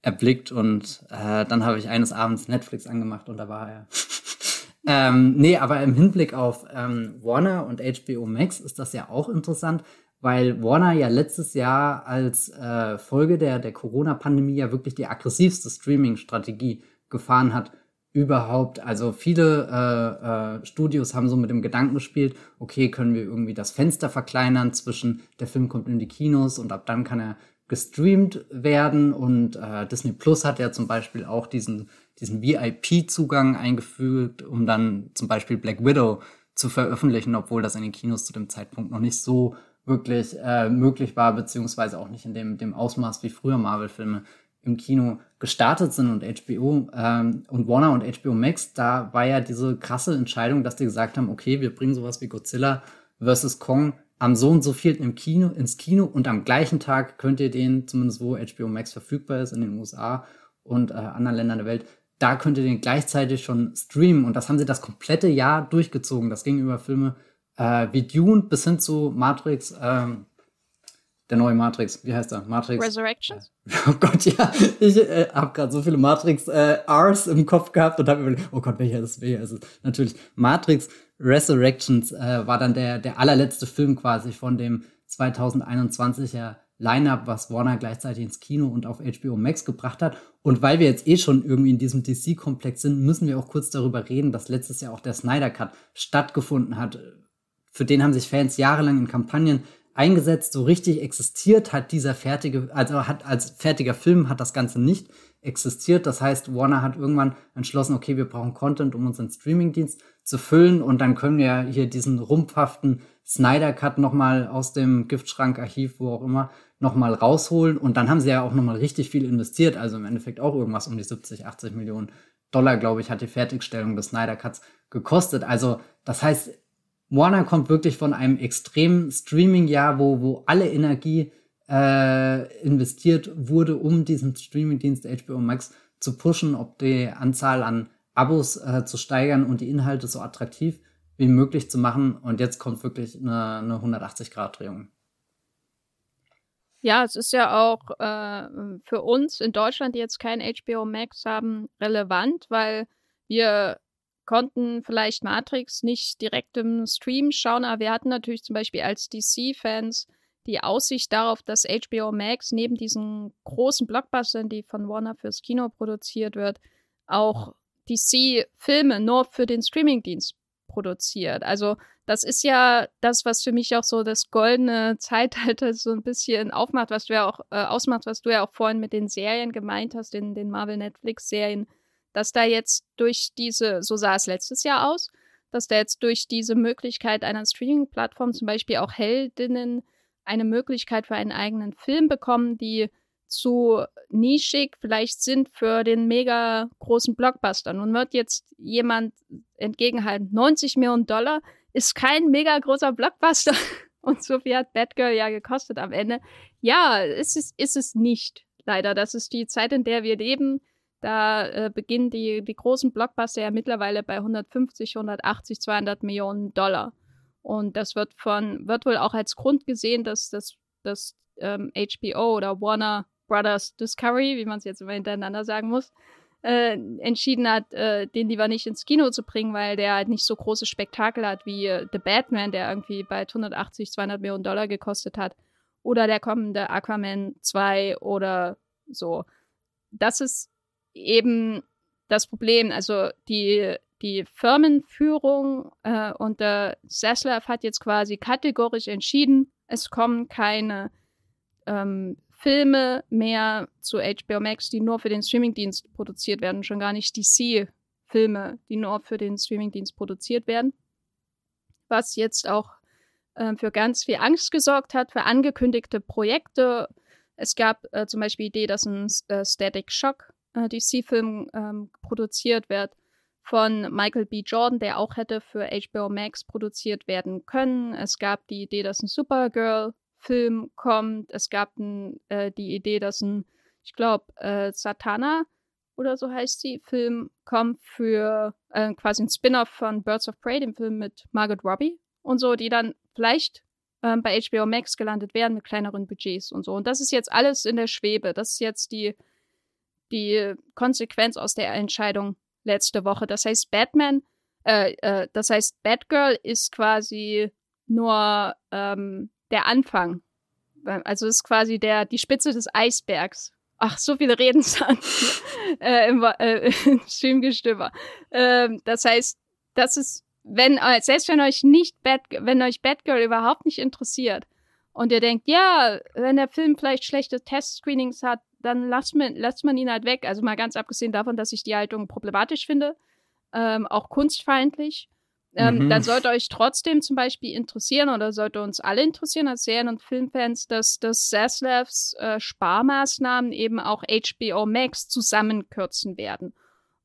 erblickt und äh, dann habe ich eines Abends Netflix angemacht und da war er. ähm, nee, aber im Hinblick auf ähm, Warner und HBO Max ist das ja auch interessant, weil Warner ja letztes Jahr als äh, Folge der, der Corona-Pandemie ja wirklich die aggressivste Streaming-Strategie gefahren hat überhaupt. Also viele äh, äh, Studios haben so mit dem Gedanken gespielt, okay, können wir irgendwie das Fenster verkleinern zwischen der Film kommt in die Kinos und ab dann kann er gestreamt werden und äh, Disney Plus hat ja zum Beispiel auch diesen, diesen VIP-Zugang eingefügt, um dann zum Beispiel Black Widow zu veröffentlichen, obwohl das in den Kinos zu dem Zeitpunkt noch nicht so wirklich äh, möglich war, beziehungsweise auch nicht in dem, dem Ausmaß wie früher Marvel-Filme im Kino gestartet sind und HBO ähm, und Warner und HBO Max, da war ja diese krasse Entscheidung, dass die gesagt haben, okay, wir bringen sowas wie Godzilla vs. Kong am so und so viel im Kino, ins Kino und am gleichen Tag könnt ihr den, zumindest wo HBO Max verfügbar ist, in den USA und äh, anderen Ländern der Welt, da könnt ihr den gleichzeitig schon streamen. Und das haben sie das komplette Jahr durchgezogen. Das ging über Filme äh, wie Dune bis hin zu Matrix, äh, der neue Matrix, wie heißt er? Matrix. Resurrections? Oh Gott, ja. Ich äh, habe gerade so viele Matrix äh, Rs im Kopf gehabt und habe überlegt, oh Gott, welcher ist welcher ist es? Natürlich, Matrix Resurrections äh, war dann der, der allerletzte Film quasi von dem 2021er Line-Up, was Warner gleichzeitig ins Kino und auf HBO Max gebracht hat. Und weil wir jetzt eh schon irgendwie in diesem DC-Komplex sind, müssen wir auch kurz darüber reden, dass letztes Jahr auch der Snyder Cut stattgefunden hat. Für den haben sich Fans jahrelang in Kampagnen eingesetzt. So richtig existiert hat dieser fertige, also hat als fertiger Film hat das Ganze nicht existiert. Das heißt, Warner hat irgendwann entschlossen, okay, wir brauchen Content, um unseren Streamingdienst zu füllen und dann können wir hier diesen rumpfhaften Snyder Cut nochmal aus dem Giftschrank-Archiv, wo auch immer, nochmal rausholen und dann haben sie ja auch nochmal richtig viel investiert, also im Endeffekt auch irgendwas um die 70, 80 Millionen Dollar, glaube ich, hat die Fertigstellung des Snyder Cuts gekostet. Also das heißt, Warner kommt wirklich von einem extremen Streaming-Jahr, wo, wo alle Energie äh, investiert wurde, um diesen Streaming-Dienst HBO Max zu pushen, ob die Anzahl an Abos äh, zu steigern und die Inhalte so attraktiv wie möglich zu machen. Und jetzt kommt wirklich eine, eine 180-Grad-Drehung. Ja, es ist ja auch äh, für uns in Deutschland, die jetzt kein HBO Max haben, relevant, weil wir konnten vielleicht Matrix nicht direkt im Stream schauen, aber wir hatten natürlich zum Beispiel als DC-Fans die Aussicht darauf, dass HBO Max neben diesen großen Blockbustern, die von Warner fürs Kino produziert wird, auch DC-Filme nur für den Streamingdienst produziert. Also das ist ja das, was für mich auch so das goldene Zeitalter so ein bisschen aufmacht, was du ja auch äh, ausmacht, was du ja auch vorhin mit den Serien gemeint hast, den, den Marvel Netflix Serien, dass da jetzt durch diese, so sah es letztes Jahr aus, dass da jetzt durch diese Möglichkeit einer Streaming-Plattform zum Beispiel auch Heldinnen eine Möglichkeit für einen eigenen Film bekommen, die zu nischig vielleicht sind für den mega großen Blockbuster. Nun wird jetzt jemand entgegenhalten, 90 Millionen Dollar ist kein mega großer Blockbuster. Und so viel hat Batgirl ja gekostet am Ende. Ja, ist es, ist es nicht. Leider. Das ist die Zeit, in der wir leben. Da äh, beginnen die, die großen Blockbuster ja mittlerweile bei 150, 180, 200 Millionen Dollar. Und das wird von, wird wohl auch als Grund gesehen, dass das, das ähm, HBO oder Warner Brothers Discovery, wie man es jetzt immer hintereinander sagen muss, äh, entschieden hat, äh, den lieber nicht ins Kino zu bringen, weil der halt nicht so große Spektakel hat wie äh, The Batman, der irgendwie bei 180, 200 Millionen Dollar gekostet hat. Oder der kommende Aquaman 2 oder so. Das ist eben das Problem. Also die, die Firmenführung äh, unter Zaslav hat jetzt quasi kategorisch entschieden, es kommen keine ähm, Filme mehr zu HBO Max, die nur für den Streamingdienst produziert werden, schon gar nicht DC-Filme, die nur für den Streamingdienst produziert werden. Was jetzt auch äh, für ganz viel Angst gesorgt hat, für angekündigte Projekte. Es gab äh, zum Beispiel die Idee, dass ein äh, Static Shock äh, DC-Film ähm, produziert wird von Michael B. Jordan, der auch hätte für HBO Max produziert werden können. Es gab die Idee, dass ein Supergirl Film kommt. Es gab n, äh, die Idee, dass ein, ich glaube, äh, Satana oder so heißt sie, Film kommt für äh, quasi ein Spin-off von Birds of Prey, dem Film mit Margot Robbie und so, die dann vielleicht ähm, bei HBO Max gelandet werden mit kleineren Budgets und so. Und das ist jetzt alles in der Schwebe. Das ist jetzt die, die Konsequenz aus der Entscheidung letzte Woche. Das heißt, Batman, äh, äh, das heißt, Batgirl ist quasi nur ähm, der Anfang. Also ist quasi der, die Spitze des Eisbergs. Ach, so viele Redensarten äh, im, äh, Streamgestöber. Ähm, das heißt, das ist, wenn, äh, selbst wenn euch nicht Bad, wenn euch Batgirl überhaupt nicht interessiert und ihr denkt, ja, wenn der Film vielleicht schlechte Testscreenings hat, dann lasst man, lasst man ihn halt weg. Also mal ganz abgesehen davon, dass ich die Haltung problematisch finde, ähm, auch kunstfeindlich ähm, mhm. dann sollte euch trotzdem zum Beispiel interessieren oder sollte uns alle interessieren als Serien- und Filmfans, dass, dass Zaslavs äh, Sparmaßnahmen eben auch HBO Max zusammenkürzen werden.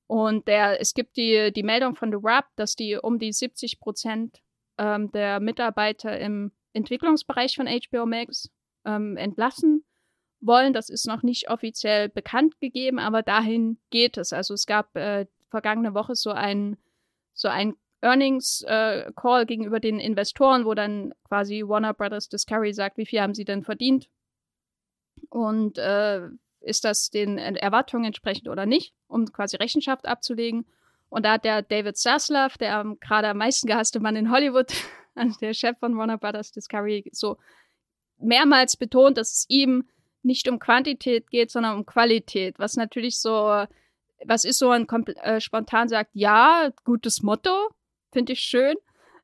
Und der, es gibt die, die Meldung von The Wrap, dass die um die 70 Prozent ähm, der Mitarbeiter im Entwicklungsbereich von HBO Max ähm, entlassen wollen. Das ist noch nicht offiziell bekannt gegeben, aber dahin geht es. Also es gab äh, vergangene Woche so ein so ein Earnings äh, Call gegenüber den Investoren, wo dann quasi Warner Brothers Discovery sagt, wie viel haben sie denn verdient und äh, ist das den Erwartungen entsprechend oder nicht, um quasi Rechenschaft abzulegen. Und da hat der David Zaslav, der ähm, gerade am meisten gehasste Mann in Hollywood, der Chef von Warner Brothers Discovery, so mehrmals betont, dass es ihm nicht um Quantität geht, sondern um Qualität, was natürlich so, was ist so ein äh, spontan sagt, ja, gutes Motto, finde ich schön.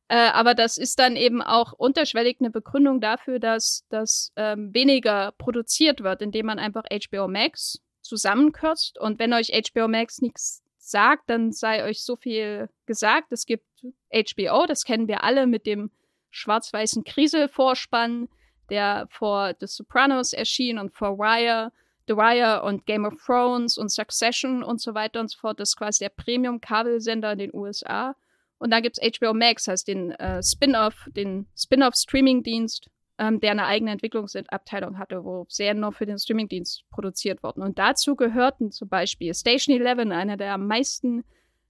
Äh, aber das ist dann eben auch unterschwellig eine Begründung dafür, dass, dass ähm, weniger produziert wird, indem man einfach HBO Max zusammenkürzt. Und wenn euch HBO Max nichts sagt, dann sei euch so viel gesagt. Es gibt HBO, das kennen wir alle mit dem schwarz-weißen Kriselvorspann, der vor The Sopranos erschien und vor Wire, The Wire und Game of Thrones und Succession und so weiter und so fort. Das ist quasi der Premium-Kabelsender in den USA. Und da gibt's HBO Max, heißt den äh, Spin-off, den Spin-off-Streaming-Dienst, ähm, der eine eigene Entwicklungsabteilung hatte, wo Serien nur für den Streaming-Dienst produziert wurden. Und dazu gehörten zum Beispiel Station 11, eine der am meisten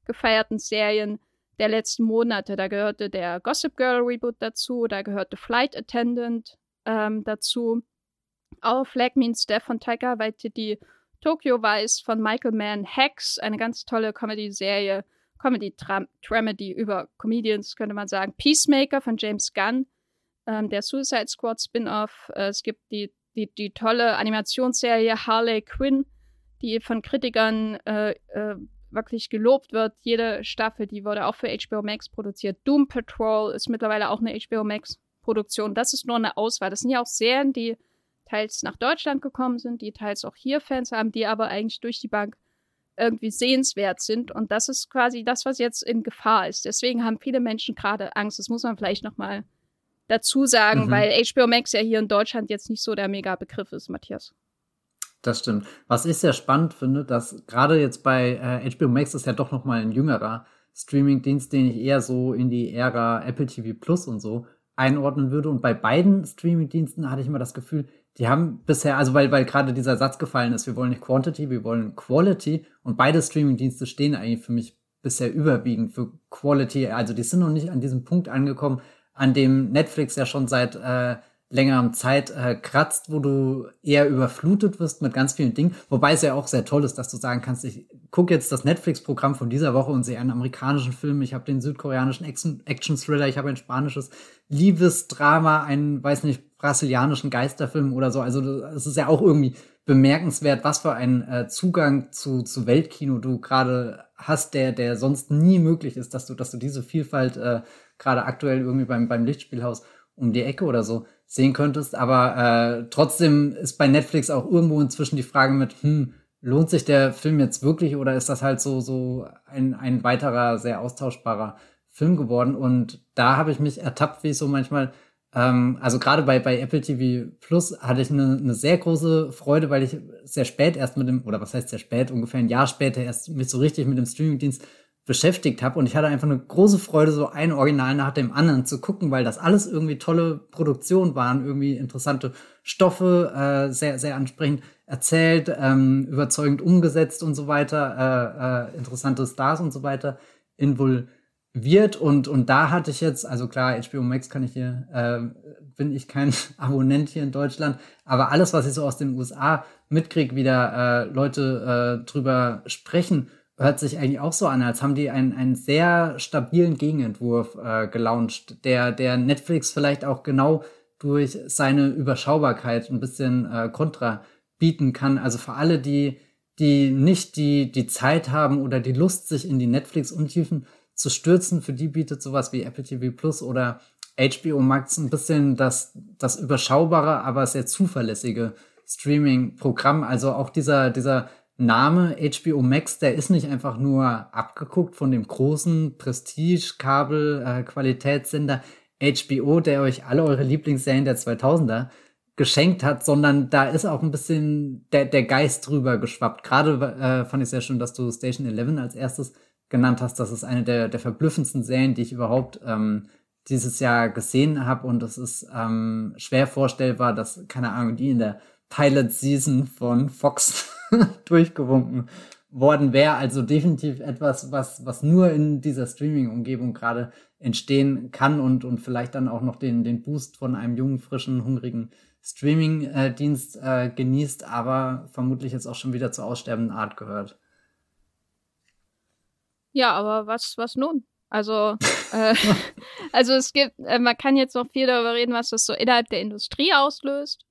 gefeierten Serien der letzten Monate. Da gehörte der Gossip Girl Reboot dazu, da gehörte Flight Attendant ähm, dazu. Our Flag Means Death von Taika Waititi, Tokyo Vice von Michael Mann, Hex, eine ganz tolle Comedy-Serie Comedy-Dramedy über Comedians, könnte man sagen. Peacemaker von James Gunn, ähm, der Suicide Squad Spin-off. Äh, es gibt die, die, die tolle Animationsserie Harley Quinn, die von Kritikern äh, äh, wirklich gelobt wird. Jede Staffel, die wurde auch für HBO Max produziert. Doom Patrol ist mittlerweile auch eine HBO Max Produktion. Das ist nur eine Auswahl. Das sind ja auch Serien, die teils nach Deutschland gekommen sind, die teils auch hier Fans haben, die aber eigentlich durch die Bank irgendwie sehenswert sind. Und das ist quasi das, was jetzt in Gefahr ist. Deswegen haben viele Menschen gerade Angst. Das muss man vielleicht noch mal dazu sagen, mhm. weil HBO Max ja hier in Deutschland jetzt nicht so der Mega-Begriff ist, Matthias. Das stimmt. Was ich sehr spannend finde, dass gerade jetzt bei äh, HBO Max ist ja doch noch mal ein jüngerer Streaming-Dienst, den ich eher so in die Ära Apple TV Plus und so einordnen würde. Und bei beiden Streaming-Diensten hatte ich immer das Gefühl, die haben bisher, also weil, weil gerade dieser Satz gefallen ist, wir wollen nicht Quantity, wir wollen Quality. Und beide Streaming-Dienste stehen eigentlich für mich bisher überwiegend für Quality. Also die sind noch nicht an diesem Punkt angekommen, an dem Netflix ja schon seit äh, längerem Zeit äh, kratzt, wo du eher überflutet wirst mit ganz vielen Dingen. Wobei es ja auch sehr toll ist, dass du sagen kannst, ich gucke jetzt das Netflix-Programm von dieser Woche und sehe einen amerikanischen Film, ich habe den südkoreanischen Action-Thriller, ich habe ein spanisches Liebesdrama, einen, weiß nicht, brasilianischen Geisterfilm oder so. Also es ist ja auch irgendwie bemerkenswert, was für ein äh, Zugang zu, zu Weltkino du gerade hast, der, der sonst nie möglich ist, dass du, dass du diese Vielfalt äh, gerade aktuell irgendwie beim, beim Lichtspielhaus um die Ecke oder so sehen könntest. Aber äh, trotzdem ist bei Netflix auch irgendwo inzwischen die Frage mit, hm, lohnt sich der Film jetzt wirklich oder ist das halt so, so ein, ein weiterer, sehr austauschbarer Film geworden? Und da habe ich mich ertappt, wie ich so manchmal, ähm, also gerade bei, bei Apple TV Plus hatte ich eine, eine sehr große Freude, weil ich sehr spät erst mit dem, oder was heißt sehr spät, ungefähr ein Jahr später erst mich so richtig mit dem Streamingdienst beschäftigt habe und ich hatte einfach eine große Freude, so ein Original nach dem anderen zu gucken, weil das alles irgendwie tolle Produktionen waren, irgendwie interessante Stoffe, äh, sehr, sehr ansprechend erzählt, ähm, überzeugend umgesetzt und so weiter, äh, äh, interessante Stars und so weiter involviert. Und, und da hatte ich jetzt, also klar, HBO Max kann ich hier, äh, bin ich kein Abonnent hier in Deutschland, aber alles, was ich so aus den USA mitkriege, wie da äh, Leute äh, drüber sprechen, hört sich eigentlich auch so an, als haben die einen, einen sehr stabilen Gegenentwurf äh, gelauncht, der, der Netflix vielleicht auch genau durch seine Überschaubarkeit ein bisschen äh, Kontra bieten kann. Also für alle, die, die nicht die, die Zeit haben oder die Lust, sich in die Netflix-Untiefen zu stürzen, für die bietet sowas wie Apple TV Plus oder HBO Max ein bisschen das, das überschaubare, aber sehr zuverlässige Streaming-Programm. Also auch dieser, dieser Name HBO Max, der ist nicht einfach nur abgeguckt von dem großen Prestige-Kabel-Qualitätssender äh, HBO, der euch alle eure Lieblingsserien der 2000er geschenkt hat, sondern da ist auch ein bisschen der, der Geist drüber geschwappt. Gerade äh, fand ich sehr schön, dass du Station 11 als erstes genannt hast. Das ist eine der, der verblüffendsten Serien, die ich überhaupt ähm, dieses Jahr gesehen habe. Und es ist ähm, schwer vorstellbar, dass, keine Ahnung, die in der Pilot Season von Fox durchgewunken worden wäre. Also definitiv etwas, was, was nur in dieser Streaming-Umgebung gerade entstehen kann und, und vielleicht dann auch noch den, den Boost von einem jungen, frischen, hungrigen Streaming-Dienst äh, genießt, aber vermutlich jetzt auch schon wieder zur aussterbenden Art gehört. Ja, aber was, was nun? Also, äh, also es gibt, äh, man kann jetzt noch viel darüber reden, was das so innerhalb der Industrie auslöst.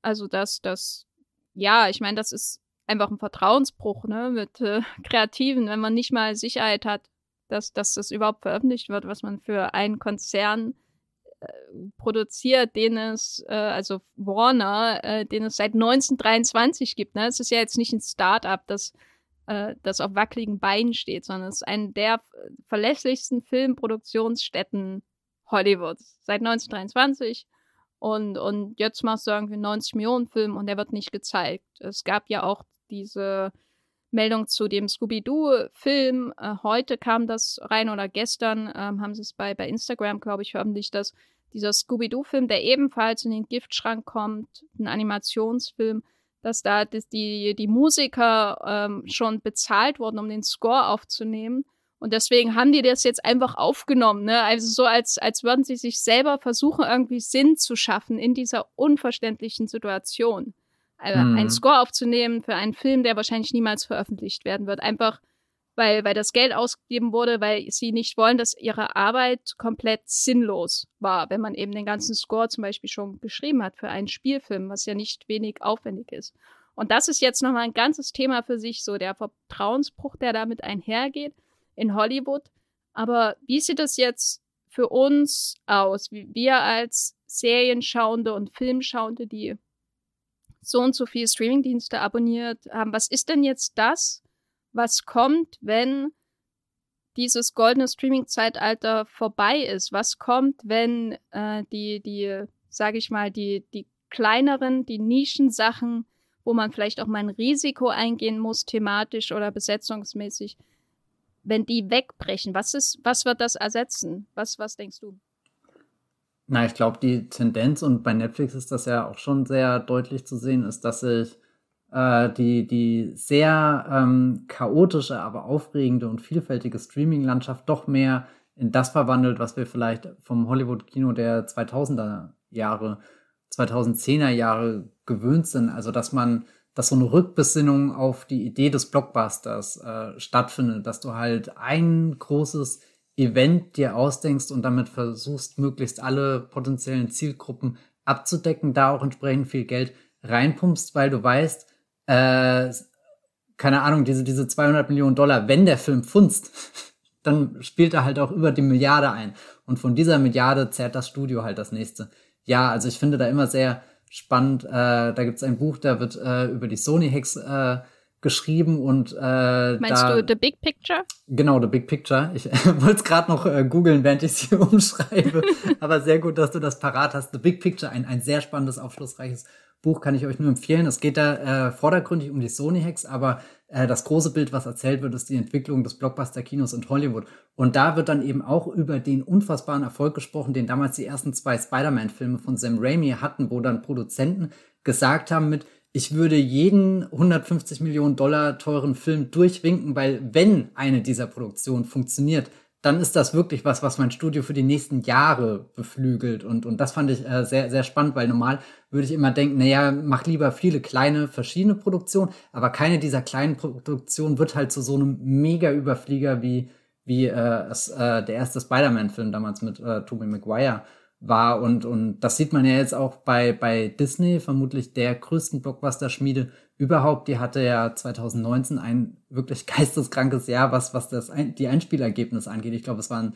Also, dass das, ja, ich meine, das ist einfach ein Vertrauensbruch ne, mit äh, Kreativen, wenn man nicht mal Sicherheit hat, dass, dass das überhaupt veröffentlicht wird, was man für einen Konzern äh, produziert, den es, äh, also Warner, äh, den es seit 1923 gibt. Ne? Es ist ja jetzt nicht ein Start-up, das, äh, das auf wackeligen Beinen steht, sondern es ist eine der verlässlichsten Filmproduktionsstätten Hollywoods seit 1923 und, und jetzt machst du irgendwie 90 Millionen Film und der wird nicht gezeigt. Es gab ja auch diese Meldung zu dem Scooby-Doo-Film. Äh, heute kam das rein oder gestern ähm, haben sie es bei, bei Instagram, glaube ich, veröffentlicht, dass dieser Scooby-Doo-Film, der ebenfalls in den Giftschrank kommt, ein Animationsfilm, dass da dass die, die Musiker ähm, schon bezahlt wurden, um den Score aufzunehmen. Und deswegen haben die das jetzt einfach aufgenommen, ne? Also so als, als würden sie sich selber versuchen, irgendwie Sinn zu schaffen in dieser unverständlichen Situation. Also mhm. einen Score aufzunehmen für einen Film, der wahrscheinlich niemals veröffentlicht werden wird. Einfach, weil, weil das Geld ausgegeben wurde, weil sie nicht wollen, dass ihre Arbeit komplett sinnlos war, wenn man eben den ganzen Score zum Beispiel schon geschrieben hat für einen Spielfilm, was ja nicht wenig aufwendig ist. Und das ist jetzt nochmal ein ganzes Thema für sich, so der Vertrauensbruch, der damit einhergeht in Hollywood. Aber wie sieht es jetzt für uns aus? Wir als Serienschauende und Filmschauende, die so und so viele Streamingdienste abonniert haben, was ist denn jetzt das, was kommt, wenn dieses goldene Streaming-Zeitalter vorbei ist? Was kommt, wenn äh, die, die, sage ich mal, die, die kleineren, die Nischensachen, wo man vielleicht auch mal ein Risiko eingehen muss, thematisch oder besetzungsmäßig, wenn die wegbrechen, was ist, was wird das ersetzen? Was, was denkst du? Na, ich glaube, die Tendenz, und bei Netflix ist das ja auch schon sehr deutlich zu sehen, ist, dass sich äh, die, die sehr ähm, chaotische, aber aufregende und vielfältige Streaming-Landschaft doch mehr in das verwandelt, was wir vielleicht vom Hollywood-Kino der 2000er Jahre, 2010er Jahre gewöhnt sind. Also, dass man, dass so eine Rückbesinnung auf die Idee des Blockbusters äh, stattfindet, dass du halt ein großes Event dir ausdenkst und damit versuchst, möglichst alle potenziellen Zielgruppen abzudecken, da auch entsprechend viel Geld reinpumpst, weil du weißt, äh, keine Ahnung, diese, diese 200 Millionen Dollar, wenn der Film funzt, dann spielt er halt auch über die Milliarde ein. Und von dieser Milliarde zerrt das Studio halt das nächste. Ja, also ich finde da immer sehr spannend. Äh, da gibt's ein Buch, da wird äh, über die Sony-Hacks äh, geschrieben und äh, Meinst da, du The Big Picture? Genau, The Big Picture. Ich wollte es gerade noch äh, googeln, während ich sie umschreibe. Aber sehr gut, dass du das parat hast. The Big Picture, ein, ein sehr spannendes, aufschlussreiches Buch, kann ich euch nur empfehlen. Es geht da äh, vordergründig um die Sony-Hacks, aber äh, das große Bild, was erzählt wird, ist die Entwicklung des Blockbuster-Kinos in Hollywood. Und da wird dann eben auch über den unfassbaren Erfolg gesprochen, den damals die ersten zwei Spider-Man-Filme von Sam Raimi hatten, wo dann Produzenten gesagt haben mit, ich würde jeden 150 Millionen Dollar teuren Film durchwinken, weil wenn eine dieser Produktionen funktioniert, dann ist das wirklich was, was mein Studio für die nächsten Jahre beflügelt. Und, und das fand ich äh, sehr, sehr spannend, weil normal würde ich immer denken, naja, mach lieber viele kleine, verschiedene Produktionen, aber keine dieser kleinen Produktionen wird halt zu so einem Mega-Überflieger wie, wie äh, es, äh, der erste Spider-Man-Film damals mit äh, Tobey Maguire war. Und, und das sieht man ja jetzt auch bei, bei Disney, vermutlich der größten Blockbuster-Schmiede überhaupt. Die hatte ja 2019 ein wirklich geisteskrankes Jahr, was, was das ein, die Einspielergebnisse angeht. Ich glaube, es waren,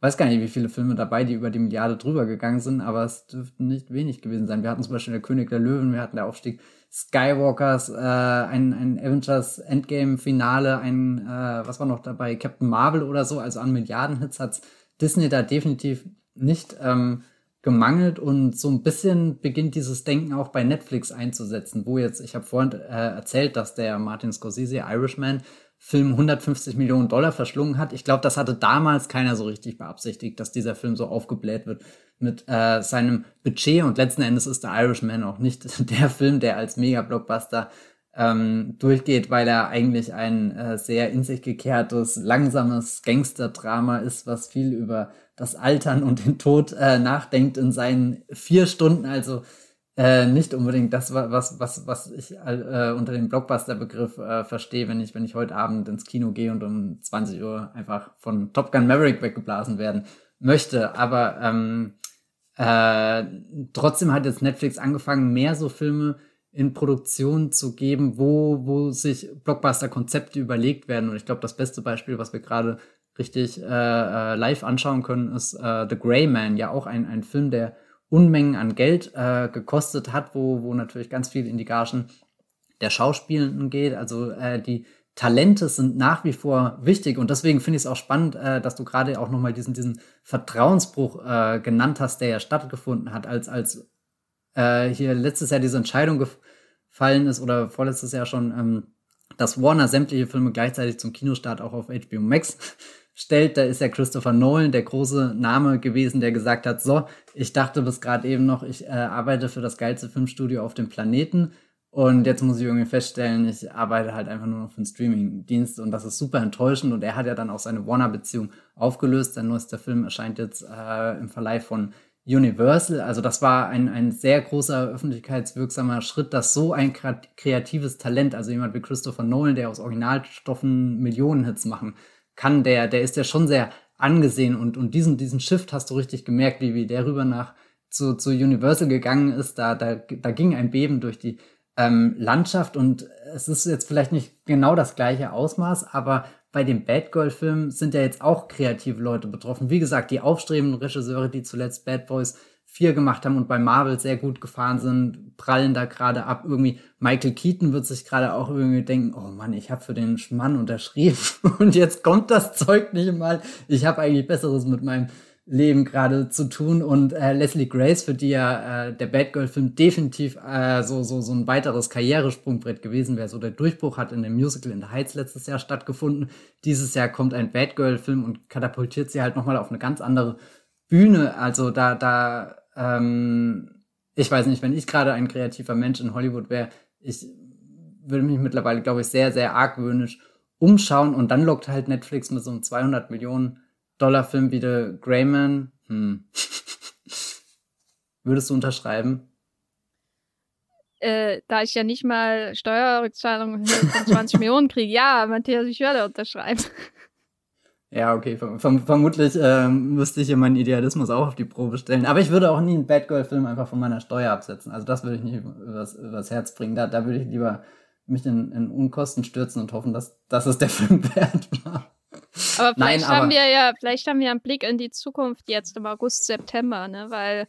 weiß gar nicht, wie viele Filme dabei, die über die Milliarde drüber gegangen sind, aber es dürften nicht wenig gewesen sein. Wir hatten zum Beispiel der König der Löwen, wir hatten der Aufstieg Skywalkers, äh, ein, ein Avengers Endgame-Finale, ein, äh, was war noch dabei, Captain Marvel oder so, also an Milliarden-Hits hat's Disney da definitiv nicht ähm, gemangelt und so ein bisschen beginnt dieses Denken auch bei Netflix einzusetzen, wo jetzt, ich habe vorhin äh, erzählt, dass der Martin Scorsese Irishman Film 150 Millionen Dollar verschlungen hat. Ich glaube, das hatte damals keiner so richtig beabsichtigt, dass dieser Film so aufgebläht wird mit äh, seinem Budget und letzten Endes ist der Irishman auch nicht der Film, der als Mega-Blockbuster ähm, durchgeht, weil er eigentlich ein äh, sehr in sich gekehrtes, langsames Gangster-Drama ist, was viel über das Altern und den Tod äh, nachdenkt in seinen vier Stunden. Also äh, nicht unbedingt das, was, was, was ich äh, unter dem Blockbuster-Begriff äh, verstehe, wenn ich, wenn ich heute Abend ins Kino gehe und um 20 Uhr einfach von Top Gun Maverick weggeblasen werden möchte. Aber ähm, äh, trotzdem hat jetzt Netflix angefangen, mehr so Filme in Produktion zu geben, wo, wo sich Blockbuster-Konzepte überlegt werden. Und ich glaube, das beste Beispiel, was wir gerade richtig äh, äh, live anschauen können, ist äh, The Grey Man, ja auch ein, ein Film, der Unmengen an Geld äh, gekostet hat, wo, wo natürlich ganz viel in die Gagen der Schauspielenden geht. Also äh, die Talente sind nach wie vor wichtig und deswegen finde ich es auch spannend, äh, dass du gerade auch nochmal diesen, diesen Vertrauensbruch äh, genannt hast, der ja stattgefunden hat, als, als äh, hier letztes Jahr diese Entscheidung gefallen ist oder vorletztes Jahr schon, ähm, dass Warner sämtliche Filme gleichzeitig zum Kinostart auch auf HBO Max stellt, da ist ja Christopher Nolan der große Name gewesen, der gesagt hat, so, ich dachte bis gerade eben noch, ich äh, arbeite für das geilste Filmstudio auf dem Planeten und jetzt muss ich irgendwie feststellen, ich arbeite halt einfach nur noch für einen Streamingdienst und das ist super enttäuschend und er hat ja dann auch seine Warner-Beziehung aufgelöst. Sein neuester Film erscheint jetzt äh, im Verleih von Universal. Also das war ein, ein sehr großer öffentlichkeitswirksamer Schritt, dass so ein kreatives Talent, also jemand wie Christopher Nolan, der aus Originalstoffen Millionenhits machen kann, der, der ist ja schon sehr angesehen und, und diesen, diesen Shift hast du richtig gemerkt, wie, wie der rüber nach zu, zu Universal gegangen ist. Da, da, da ging ein Beben durch die ähm, Landschaft und es ist jetzt vielleicht nicht genau das gleiche Ausmaß, aber bei dem Bad Girl-Film sind ja jetzt auch kreative Leute betroffen. Wie gesagt, die aufstrebenden Regisseure, die zuletzt Bad Boys 4 gemacht haben und bei Marvel sehr gut gefahren sind, prallen da gerade ab. Irgendwie Michael Keaton wird sich gerade auch irgendwie denken, oh Mann, ich habe für den Schmann unterschrieben und jetzt kommt das Zeug nicht mal. Ich habe eigentlich Besseres mit meinem Leben gerade zu tun und äh, Leslie Grace, für die ja äh, der Batgirl-Film definitiv äh, so, so, so ein weiteres Karrieresprungbrett gewesen wäre. So der Durchbruch hat in dem Musical in the Heights letztes Jahr stattgefunden. Dieses Jahr kommt ein Batgirl-Film und katapultiert sie halt nochmal auf eine ganz andere Bühne. Also da, da, ähm, ich weiß nicht, wenn ich gerade ein kreativer Mensch in Hollywood wäre, ich würde mich mittlerweile, glaube ich, sehr, sehr argwöhnisch umschauen und dann lockt halt Netflix mit so einem 200 Millionen Dollarfilm wie The Greyman, hm. Würdest du unterschreiben? Äh, da ich ja nicht mal Steuerrückzahlungen von 20 Millionen kriege, ja, Matthias, ich werde unterschreiben. Ja, okay, verm vermutlich äh, müsste ich hier meinen Idealismus auch auf die Probe stellen. Aber ich würde auch nie einen Bad Girl-Film einfach von meiner Steuer absetzen. Also das würde ich nicht übers, übers Herz bringen. Da, da würde ich lieber mich in, in Unkosten stürzen und hoffen, dass, dass es der Film wert war. Aber vielleicht Nein, haben aber wir ja, vielleicht haben wir einen Blick in die Zukunft jetzt im August, September, ne? Weil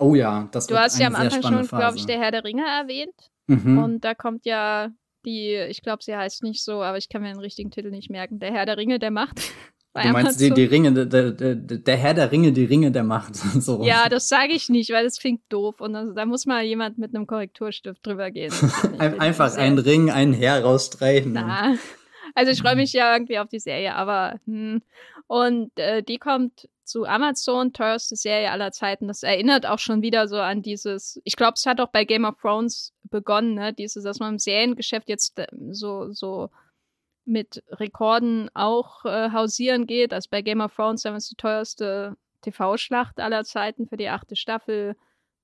Oh ja, das Du hast ja am Anfang schon, glaube ich, der Herr der Ringe erwähnt. Mhm. Und da kommt ja die, ich glaube, sie heißt nicht so, aber ich kann mir den richtigen Titel nicht merken. Der Herr der Ringe der Macht. Du meinst die, die Ringe, der, der, der Herr der Ringe, die Ringe der Macht. so. Ja, das sage ich nicht, weil das klingt doof. Und das, da muss mal jemand mit einem Korrekturstift drüber gehen. Einfach einen Ring, einen Herr rausstreichen. Na, also ich freue mich ja irgendwie auf die Serie, aber hm. und äh, die kommt zu Amazon, teuerste Serie aller Zeiten. Das erinnert auch schon wieder so an dieses, ich glaube, es hat auch bei Game of Thrones begonnen, ne? Dieses, dass man im Seriengeschäft jetzt äh, so, so mit Rekorden auch äh, hausieren geht. Also bei Game of Thrones haben wir die teuerste TV-Schlacht aller Zeiten für die achte Staffel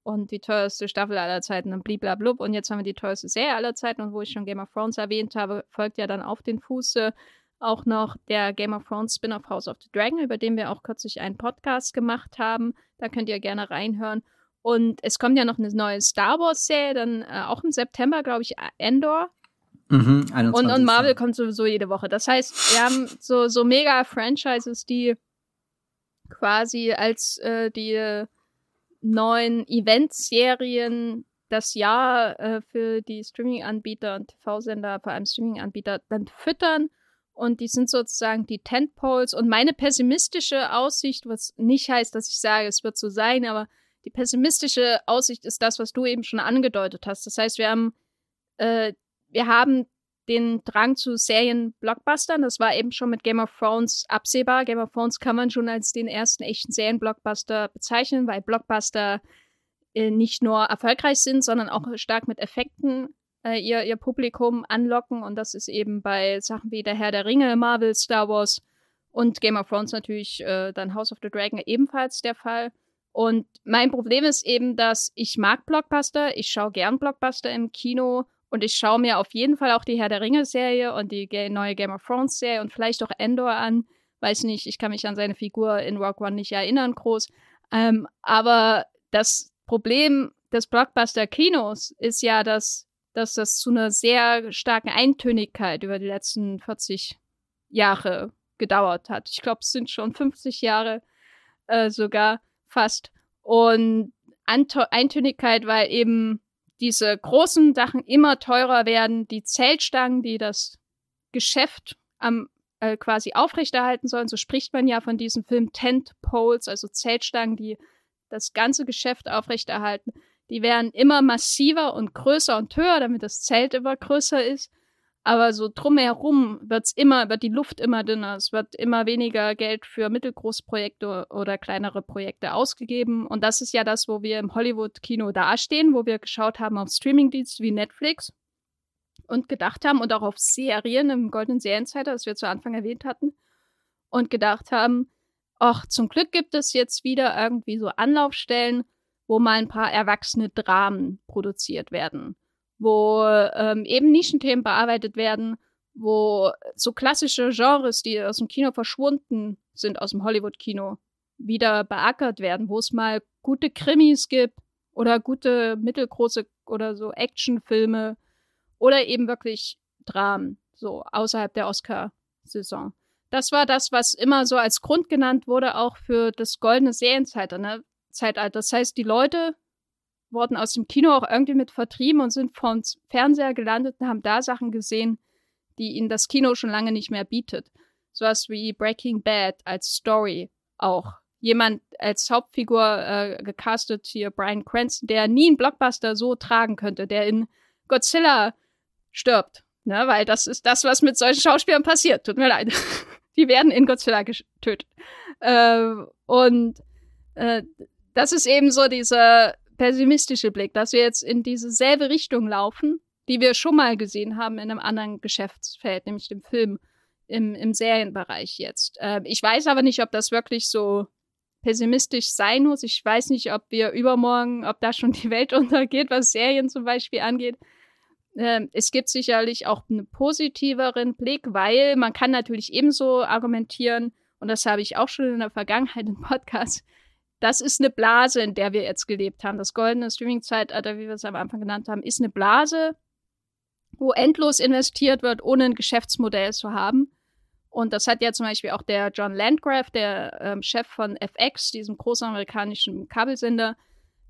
und die teuerste Staffel aller Zeiten und bliblablub. Und jetzt haben wir die teuerste Serie aller Zeiten. Und wo ich schon Game of Thrones erwähnt habe, folgt ja dann auf den Fuße auch noch der Game of Thrones Spin-off House of the Dragon, über den wir auch kürzlich einen Podcast gemacht haben. Da könnt ihr gerne reinhören. Und es kommt ja noch eine neue Star Wars-Serie, dann äh, auch im September, glaube ich, Endor. Mhm, und, und Marvel kommt sowieso jede Woche. Das heißt, wir haben so, so mega Franchises, die quasi als äh, die neuen Event-Serien das Jahr äh, für die Streaming-Anbieter und TV-Sender, vor allem Streaming-Anbieter, dann füttern. Und die sind sozusagen die Tentpoles. Und meine pessimistische Aussicht, was nicht heißt, dass ich sage, es wird so sein, aber die pessimistische Aussicht ist das, was du eben schon angedeutet hast. Das heißt, wir haben, äh, wir haben den Drang zu Serien-Blockbustern. Das war eben schon mit Game of Thrones absehbar. Game of Thrones kann man schon als den ersten echten Serien-Blockbuster bezeichnen, weil Blockbuster äh, nicht nur erfolgreich sind, sondern auch stark mit Effekten äh, ihr, ihr Publikum anlocken. Und das ist eben bei Sachen wie Der Herr der Ringe, Marvel, Star Wars und Game of Thrones natürlich äh, dann House of the Dragon ebenfalls der Fall. Und mein Problem ist eben, dass ich mag Blockbuster, ich schaue gern Blockbuster im Kino und ich schaue mir auf jeden Fall auch die Herr der Ringe-Serie und die neue Game of Thrones-Serie und vielleicht auch Endor an. Weiß nicht, ich kann mich an seine Figur in Rock One nicht erinnern, groß. Ähm, aber das Problem des Blockbuster-Kinos ist ja, dass, dass das zu einer sehr starken Eintönigkeit über die letzten 40 Jahre gedauert hat. Ich glaube, es sind schon 50 Jahre äh, sogar fast. Und Anto Eintönigkeit, weil eben diese großen Sachen immer teurer werden, die Zeltstangen, die das Geschäft am äh, quasi aufrechterhalten sollen. So spricht man ja von diesem Film Tent Poles, also Zeltstangen, die das ganze Geschäft aufrechterhalten. Die werden immer massiver und größer und höher, damit das Zelt immer größer ist. Aber so drumherum wird's immer, wird die Luft immer dünner. Es wird immer weniger Geld für Mittelgroßprojekte oder kleinere Projekte ausgegeben. Und das ist ja das, wo wir im Hollywood-Kino dastehen, wo wir geschaut haben auf Streamingdienste wie Netflix und gedacht haben und auch auf Serien im Goldenen Serienzeitalter, das wir zu Anfang erwähnt hatten, und gedacht haben, ach, zum Glück gibt es jetzt wieder irgendwie so Anlaufstellen, wo mal ein paar erwachsene Dramen produziert werden wo ähm, eben Nischenthemen bearbeitet werden, wo so klassische Genres, die aus dem Kino verschwunden sind, aus dem Hollywood-Kino, wieder beackert werden, wo es mal gute Krimis gibt oder gute mittelgroße oder so Actionfilme oder eben wirklich Dramen, so außerhalb der Oscar-Saison. Das war das, was immer so als Grund genannt wurde, auch für das goldene Serienzeitalter. Ne? Zeitalter. Das heißt, die Leute wurden aus dem Kino auch irgendwie mit vertrieben und sind vom Fernseher gelandet und haben da Sachen gesehen, die ihnen das Kino schon lange nicht mehr bietet. Sowas wie Breaking Bad als Story auch. Jemand als Hauptfigur äh, gecastet hier, Brian Cranston, der nie einen Blockbuster so tragen könnte, der in Godzilla stirbt. Ne? Weil das ist das, was mit solchen Schauspielern passiert. Tut mir leid. Die werden in Godzilla getötet. Äh, und äh, das ist eben so dieser pessimistische Blick, dass wir jetzt in diese selbe Richtung laufen, die wir schon mal gesehen haben in einem anderen Geschäftsfeld, nämlich dem Film im, im Serienbereich jetzt. Äh, ich weiß aber nicht, ob das wirklich so pessimistisch sein muss. Ich weiß nicht, ob wir übermorgen, ob da schon die Welt untergeht, was Serien zum Beispiel angeht. Äh, es gibt sicherlich auch einen positiveren Blick, weil man kann natürlich ebenso argumentieren, und das habe ich auch schon in der Vergangenheit im Podcast das ist eine Blase, in der wir jetzt gelebt haben. Das goldene Streaming-Zeitalter, wie wir es am Anfang genannt haben, ist eine Blase, wo endlos investiert wird, ohne ein Geschäftsmodell zu haben. Und das hat ja zum Beispiel auch der John Landgraf, der ähm, Chef von FX, diesem großen amerikanischen Kabelsender,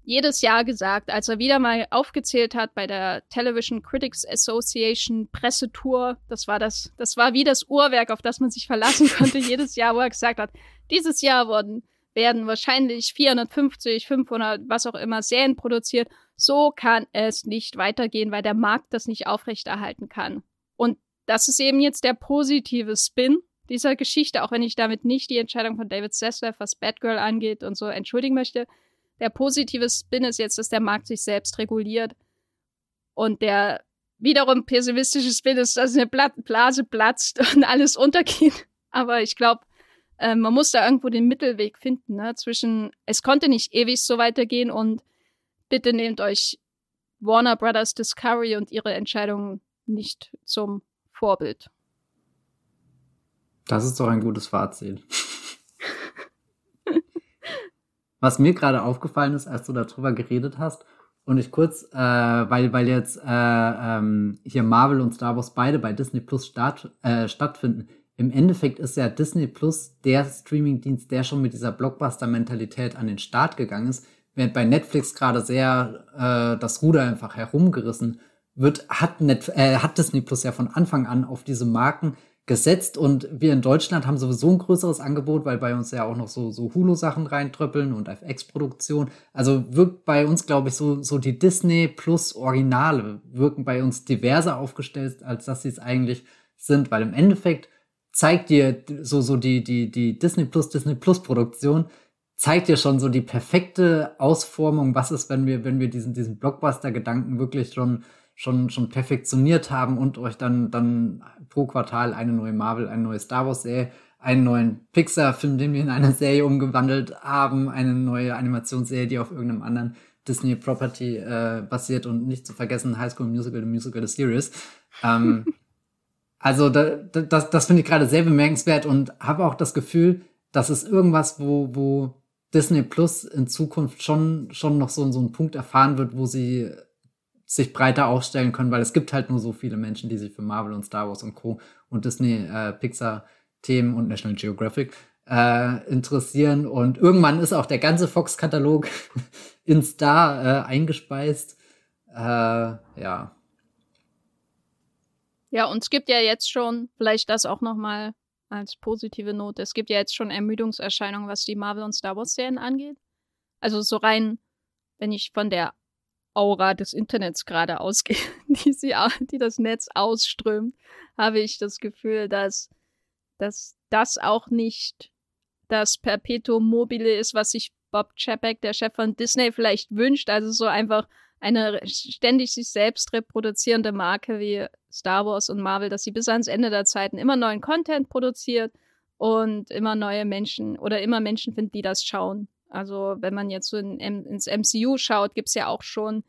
jedes Jahr gesagt, als er wieder mal aufgezählt hat bei der Television Critics Association Pressetour. Das war das, das war wie das Uhrwerk, auf das man sich verlassen konnte jedes Jahr, wo er gesagt hat, dieses Jahr wurden werden wahrscheinlich 450, 500, was auch immer Serien produziert. So kann es nicht weitergehen, weil der Markt das nicht aufrechterhalten kann. Und das ist eben jetzt der positive Spin dieser Geschichte, auch wenn ich damit nicht die Entscheidung von David Zaslav, was Batgirl angeht und so entschuldigen möchte. Der positive Spin ist jetzt, dass der Markt sich selbst reguliert. Und der wiederum pessimistische Spin ist, dass eine Blase platzt und alles untergeht. Aber ich glaube, äh, man muss da irgendwo den Mittelweg finden, ne? Zwischen, es konnte nicht ewig so weitergehen und bitte nehmt euch Warner Brothers Discovery und ihre Entscheidungen nicht zum Vorbild. Das ist doch ein gutes Fazit. Was mir gerade aufgefallen ist, als du darüber geredet hast, und ich kurz, äh, weil, weil jetzt äh, ähm, hier Marvel und Star Wars beide bei Disney Plus start, äh, stattfinden, im Endeffekt ist ja Disney Plus der Streamingdienst, der schon mit dieser Blockbuster-Mentalität an den Start gegangen ist, während bei Netflix gerade sehr äh, das Ruder einfach herumgerissen wird, hat, Net äh, hat Disney Plus ja von Anfang an auf diese Marken gesetzt. Und wir in Deutschland haben sowieso ein größeres Angebot, weil bei uns ja auch noch so, so Hulu-Sachen reintröppeln und FX-Produktion. Also wirkt bei uns, glaube ich, so, so die Disney Plus Originale wirken bei uns diverser aufgestellt, als dass sie es eigentlich sind, weil im Endeffekt zeigt dir so, so die, die, die Disney Plus, Disney Plus Produktion, zeigt dir schon so die perfekte Ausformung, was ist, wenn wir, wenn wir diesen, diesen Blockbuster-Gedanken wirklich schon, schon, schon perfektioniert haben und euch dann, dann pro Quartal eine neue Marvel, eine neue Star Wars Serie, einen neuen Pixar-Film, den wir in eine Serie umgewandelt haben, eine neue Animationsserie, die auf irgendeinem anderen Disney Property äh, basiert und nicht zu vergessen High School Musical, The Musical, The Series. Ähm, Also da, das, das finde ich gerade sehr bemerkenswert und habe auch das Gefühl, dass es irgendwas, wo, wo Disney Plus in Zukunft schon, schon noch so, so einen Punkt erfahren wird, wo sie sich breiter aufstellen können, weil es gibt halt nur so viele Menschen, die sich für Marvel und Star Wars und Co. und Disney, äh, Pixar Themen und National Geographic äh, interessieren. Und irgendwann ist auch der ganze Fox-Katalog in Star äh, eingespeist. Äh, ja, ja, und es gibt ja jetzt schon, vielleicht das auch nochmal als positive Note, es gibt ja jetzt schon Ermüdungserscheinungen, was die Marvel- und Star Wars-Serien angeht. Also so rein, wenn ich von der Aura des Internets gerade ausgehe, die, sie, die das Netz ausströmt, habe ich das Gefühl, dass, dass das auch nicht das Perpetuum mobile ist, was sich Bob Chapek, der Chef von Disney, vielleicht wünscht. Also so einfach eine ständig sich selbst reproduzierende Marke wie Star Wars und Marvel, dass sie bis ans Ende der Zeiten immer neuen Content produziert und immer neue Menschen oder immer Menschen finden, die das schauen. Also wenn man jetzt so in, ins MCU schaut, gibt's ja auch schon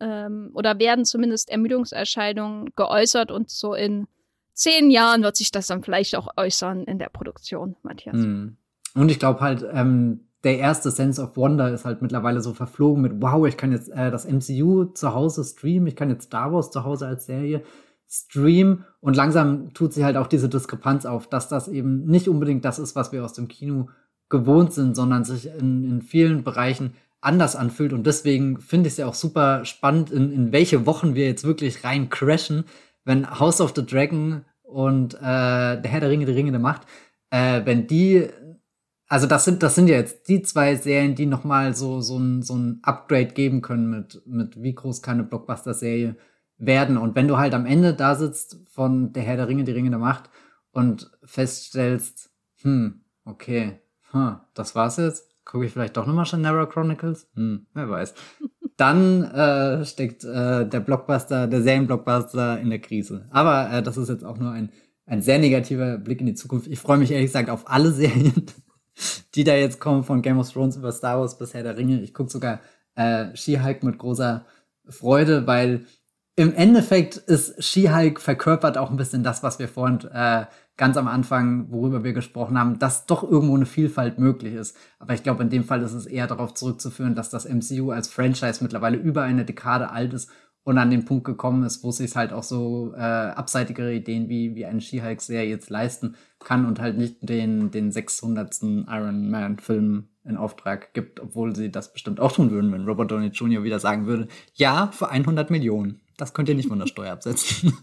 ähm, oder werden zumindest Ermüdungserscheinungen geäußert und so in zehn Jahren wird sich das dann vielleicht auch äußern in der Produktion, Matthias. Hm. Und ich glaube halt, ähm, der erste Sense of Wonder ist halt mittlerweile so verflogen mit, wow, ich kann jetzt äh, das MCU zu Hause streamen, ich kann jetzt Star Wars zu Hause als Serie streamen und langsam tut sich halt auch diese Diskrepanz auf, dass das eben nicht unbedingt das ist, was wir aus dem Kino gewohnt sind, sondern sich in, in vielen Bereichen anders anfühlt. Und deswegen finde ich es ja auch super spannend, in, in welche Wochen wir jetzt wirklich rein crashen, wenn House of the Dragon und äh, der Herr der Ringe, die Ringe der Macht, äh, wenn die also das sind, das sind ja jetzt die zwei Serien, die nochmal so, so ein, so ein Upgrade geben können mit, mit wie groß kann eine Blockbuster-Serie werden. Und wenn du halt am Ende da sitzt von Der Herr der Ringe, die Ringe der Macht und feststellst, hm, okay, hm, das war's jetzt, gucke ich vielleicht doch nochmal Shannara Chronicles? Hm, wer weiß. Dann äh, steckt äh, der Blockbuster, der Serienblockbuster in der Krise. Aber äh, das ist jetzt auch nur ein, ein sehr negativer Blick in die Zukunft. Ich freue mich ehrlich gesagt auf alle Serien, die da jetzt kommen, von Game of Thrones über Star Wars bis Herr der Ringe. Ich gucke sogar äh, She-Hulk mit großer Freude, weil im Endeffekt ist She-Hulk verkörpert auch ein bisschen das, was wir vorhin äh, ganz am Anfang, worüber wir gesprochen haben, dass doch irgendwo eine Vielfalt möglich ist. Aber ich glaube, in dem Fall ist es eher darauf zurückzuführen, dass das MCU als Franchise mittlerweile über eine Dekade alt ist und an den Punkt gekommen ist, wo sich halt auch so äh, abseitigere Ideen wie, wie eine She-Hulk-Serie jetzt leisten kann und halt nicht den, den 600. Iron Man-Film in Auftrag gibt, obwohl sie das bestimmt auch tun würden, wenn Robert Downey Jr. wieder sagen würde, ja, für 100 Millionen. Das könnt ihr nicht von der Steuer absetzen.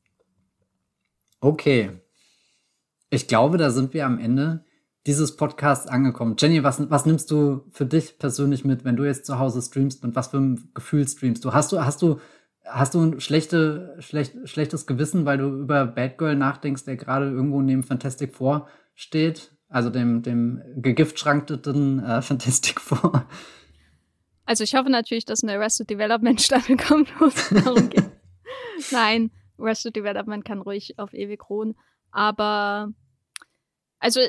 okay. Ich glaube, da sind wir am Ende dieses Podcasts angekommen. Jenny, was, was nimmst du für dich persönlich mit, wenn du jetzt zu Hause streamst und was für ein Gefühl streamst du? Hast du, hast du, hast du ein schlechte, schlecht, schlechtes Gewissen, weil du über Bad Girl nachdenkst, der gerade irgendwo neben Fantastic Four steht? Also dem, dem gegiftschrankteten äh, Fantastic Four. Also ich hoffe natürlich, dass eine Arrested Development Staffel kommt, wo es darum geht. Nein, Arrested Development kann ruhig auf ewig ruhen. Aber also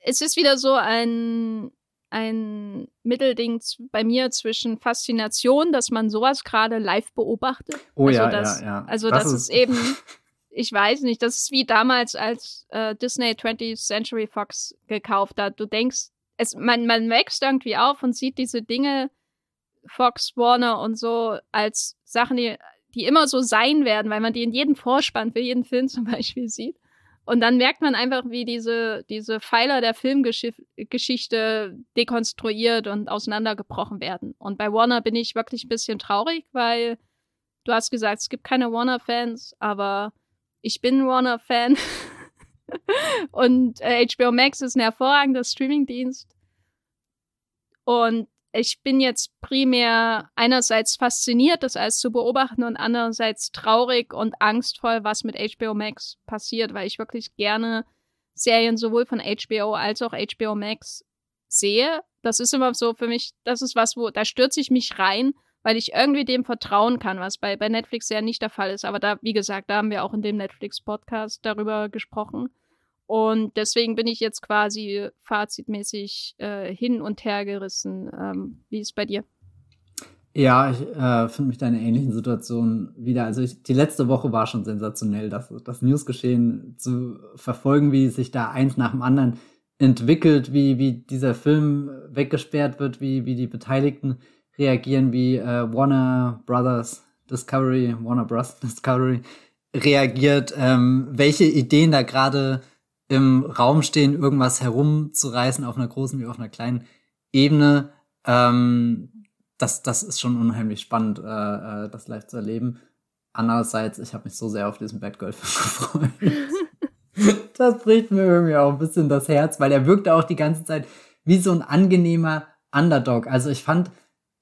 es ist wieder so ein, ein Mittelding bei mir zwischen Faszination, dass man sowas gerade live beobachtet. Oh also ja, das, ja, ja. Also das, das, ist, eben, ich weiß nicht, das ist wie damals, als äh, Disney 20th Century Fox gekauft hat. Du denkst, es, man, man wächst irgendwie auf und sieht diese Dinge, Fox, Warner und so, als Sachen, die, die immer so sein werden, weil man die in jedem Vorspann für jeden Film zum Beispiel sieht. Und dann merkt man einfach, wie diese, diese Pfeiler der Filmgeschichte dekonstruiert und auseinandergebrochen werden. Und bei Warner bin ich wirklich ein bisschen traurig, weil du hast gesagt, es gibt keine Warner-Fans, aber ich bin Warner-Fan. und äh, HBO Max ist ein hervorragender Streamingdienst. Und ich bin jetzt primär einerseits fasziniert, das alles zu beobachten und andererseits traurig und angstvoll, was mit HBO Max passiert, weil ich wirklich gerne Serien sowohl von HBO als auch HBO Max sehe. Das ist immer so für mich, das ist was, wo, da stürze ich mich rein, weil ich irgendwie dem vertrauen kann, was bei, bei Netflix ja nicht der Fall ist. Aber da, wie gesagt, da haben wir auch in dem Netflix-Podcast darüber gesprochen. Und deswegen bin ich jetzt quasi fazitmäßig äh, hin und her gerissen. Ähm, wie ist es bei dir? Ja, ich äh, finde mich da in einer ähnlichen Situation wieder. Also ich, die letzte Woche war schon sensationell, das, das Newsgeschehen zu verfolgen, wie sich da eins nach dem anderen entwickelt, wie, wie dieser Film weggesperrt wird, wie, wie die Beteiligten reagieren, wie äh, Warner Brothers Discovery, Warner Bros. Discovery reagiert, ähm, welche Ideen da gerade im Raum stehen, irgendwas herumzureißen auf einer großen wie auf einer kleinen Ebene. Ähm, das, das ist schon unheimlich spannend, äh, äh das live zu erleben. Andererseits, ich habe mich so sehr auf diesen Batgirl-Film gefreut. das bricht mir irgendwie auch ein bisschen das Herz, weil er wirkte auch die ganze Zeit wie so ein angenehmer Underdog. Also ich fand,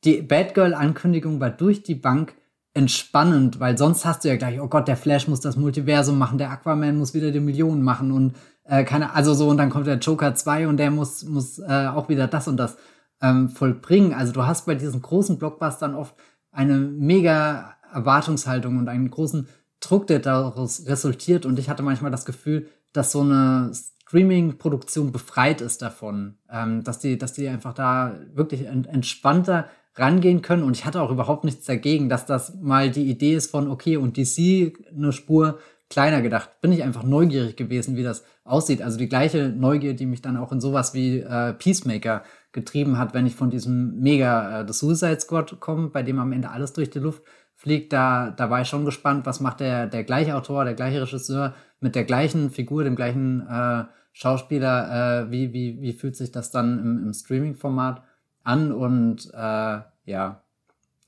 die Batgirl-Ankündigung war durch die Bank entspannend, weil sonst hast du ja gleich, oh Gott, der Flash muss das Multiversum machen, der Aquaman muss wieder die Millionen machen und äh, keine, also so, und dann kommt der Joker 2 und der muss, muss äh, auch wieder das und das ähm, vollbringen. Also du hast bei diesen großen Blockbustern oft eine mega Erwartungshaltung und einen großen Druck, der daraus resultiert. Und ich hatte manchmal das Gefühl, dass so eine Streaming-Produktion befreit ist davon, ähm, dass die, dass die einfach da wirklich entspannter rangehen können. Und ich hatte auch überhaupt nichts dagegen, dass das mal die Idee ist von, okay, und DC eine Spur kleiner gedacht. Bin ich einfach neugierig gewesen, wie das aussieht. Also die gleiche Neugier, die mich dann auch in sowas wie äh, Peacemaker getrieben hat, wenn ich von diesem Mega äh, The Suicide Squad komme, bei dem am Ende alles durch die Luft fliegt, da, da war ich schon gespannt, was macht der, der gleiche Autor, der gleiche Regisseur mit der gleichen Figur, dem gleichen äh, Schauspieler, äh, wie, wie, wie fühlt sich das dann im, im Streaming-Format an und äh, ja,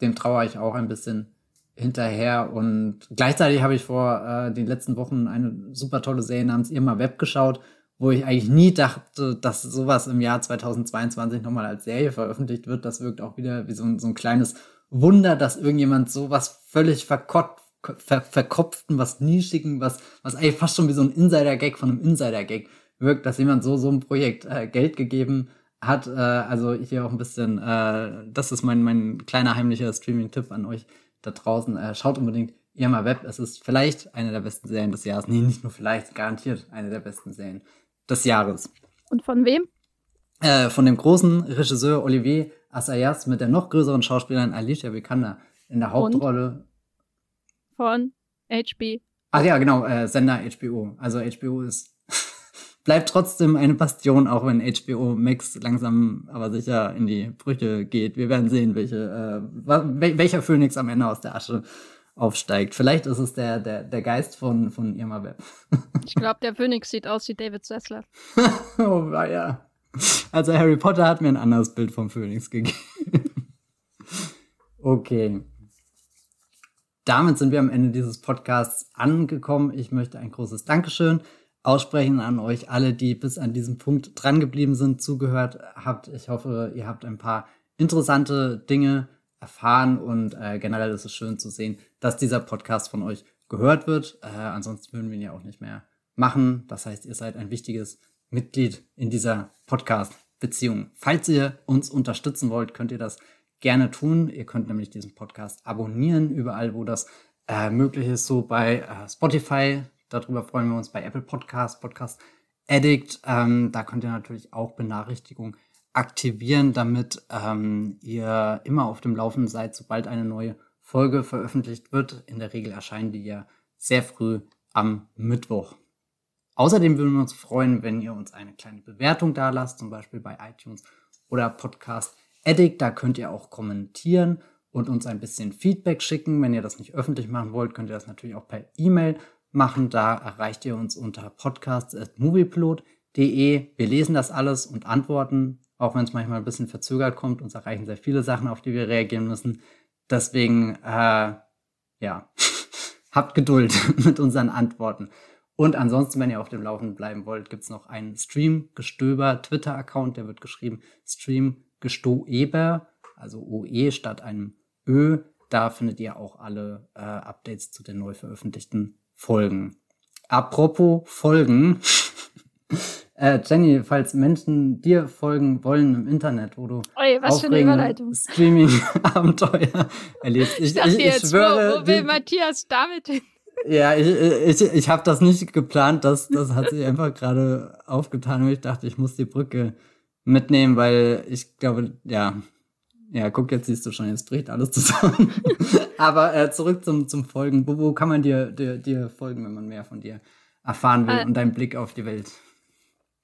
dem traue ich auch ein bisschen hinterher und gleichzeitig habe ich vor äh, den letzten Wochen eine super tolle Serie namens Irma Web geschaut, wo ich eigentlich nie dachte, dass sowas im Jahr 2022 nochmal als Serie veröffentlicht wird. Das wirkt auch wieder wie so ein, so ein kleines Wunder, dass irgendjemand sowas völlig verkopft, ver, verkopften, was nischigen, was, was eigentlich fast schon wie so ein Insider-Gag von einem Insider-Gag wirkt, dass jemand so, so ein Projekt äh, Geld gegeben hat. Äh, also hier auch ein bisschen, äh, das ist mein, mein kleiner heimlicher Streaming-Tipp an euch da draußen. Äh, schaut unbedingt Irma Web. Es ist vielleicht eine der besten Serien des Jahres. Nee, nicht nur vielleicht, garantiert eine der besten Serien des Jahres. Und von wem? Äh, von dem großen Regisseur Olivier Assayas mit der noch größeren Schauspielerin Alicia Vikander in der Hauptrolle. Und von HB. Ach ja, genau, äh, Sender HBO. Also HBO ist bleibt trotzdem eine Bastion, auch wenn HBO Max langsam aber sicher in die Brüche geht. Wir werden sehen, welche, äh, welcher Phönix am Ende aus der Asche aufsteigt. Vielleicht ist es der, der, der Geist von, von Irma Web. ich glaube, der Phönix sieht aus wie David Sessler. oh, ja. Also Harry Potter hat mir ein anderes Bild vom Phönix gegeben. okay. Damit sind wir am Ende dieses Podcasts angekommen. Ich möchte ein großes Dankeschön aussprechen an euch alle, die bis an diesem Punkt drangeblieben sind, zugehört habt. Ich hoffe, ihr habt ein paar interessante Dinge erfahren und äh, generell ist es schön zu sehen, dass dieser Podcast von euch gehört wird. Äh, ansonsten würden wir ihn ja auch nicht mehr machen. Das heißt, ihr seid ein wichtiges Mitglied in dieser Podcast-Beziehung. Falls ihr uns unterstützen wollt, könnt ihr das gerne tun. Ihr könnt nämlich diesen Podcast abonnieren, überall, wo das äh, möglich ist, so bei äh, Spotify. Darüber freuen wir uns bei Apple Podcast, Podcast Addict. Ähm, da könnt ihr natürlich auch Benachrichtigungen aktivieren, damit ähm, ihr immer auf dem Laufenden seid, sobald eine neue Folge veröffentlicht wird. In der Regel erscheinen die ja sehr früh am Mittwoch. Außerdem würden wir uns freuen, wenn ihr uns eine kleine Bewertung da lasst, zum Beispiel bei iTunes oder Podcast Addict. Da könnt ihr auch kommentieren und uns ein bisschen Feedback schicken. Wenn ihr das nicht öffentlich machen wollt, könnt ihr das natürlich auch per E-Mail machen. Da erreicht ihr uns unter podcasts.movieplot.de. Wir lesen das alles und antworten, auch wenn es manchmal ein bisschen verzögert kommt. Uns erreichen sehr viele Sachen, auf die wir reagieren müssen. Deswegen, äh, ja, habt Geduld mit unseren Antworten. Und ansonsten, wenn ihr auf dem Laufenden bleiben wollt, gibt's noch einen Stream-Gestöber Twitter-Account, der wird geschrieben Stream-Gestoeber, also OE statt einem Ö. Da findet ihr auch alle äh, Updates zu den neu veröffentlichten Folgen. Apropos Folgen. äh, Jenny, falls Menschen dir folgen wollen im Internet, wo du Oi, was für eine Überleitung. Streaming-Abenteuer erlebst. Ich, ich, ich, ich schwöre, wo, wo will die, Matthias damit hin? Ja, ich, ich, ich habe das nicht geplant, das, das hat sich einfach gerade aufgetan und ich dachte, ich muss die Brücke mitnehmen, weil ich glaube, ja, ja, guck, jetzt siehst du schon, jetzt bricht alles zusammen. Aber äh, zurück zum, zum Folgen. Wo, wo kann man dir, dir, dir folgen, wenn man mehr von dir erfahren will äh, und deinen Blick auf die Welt?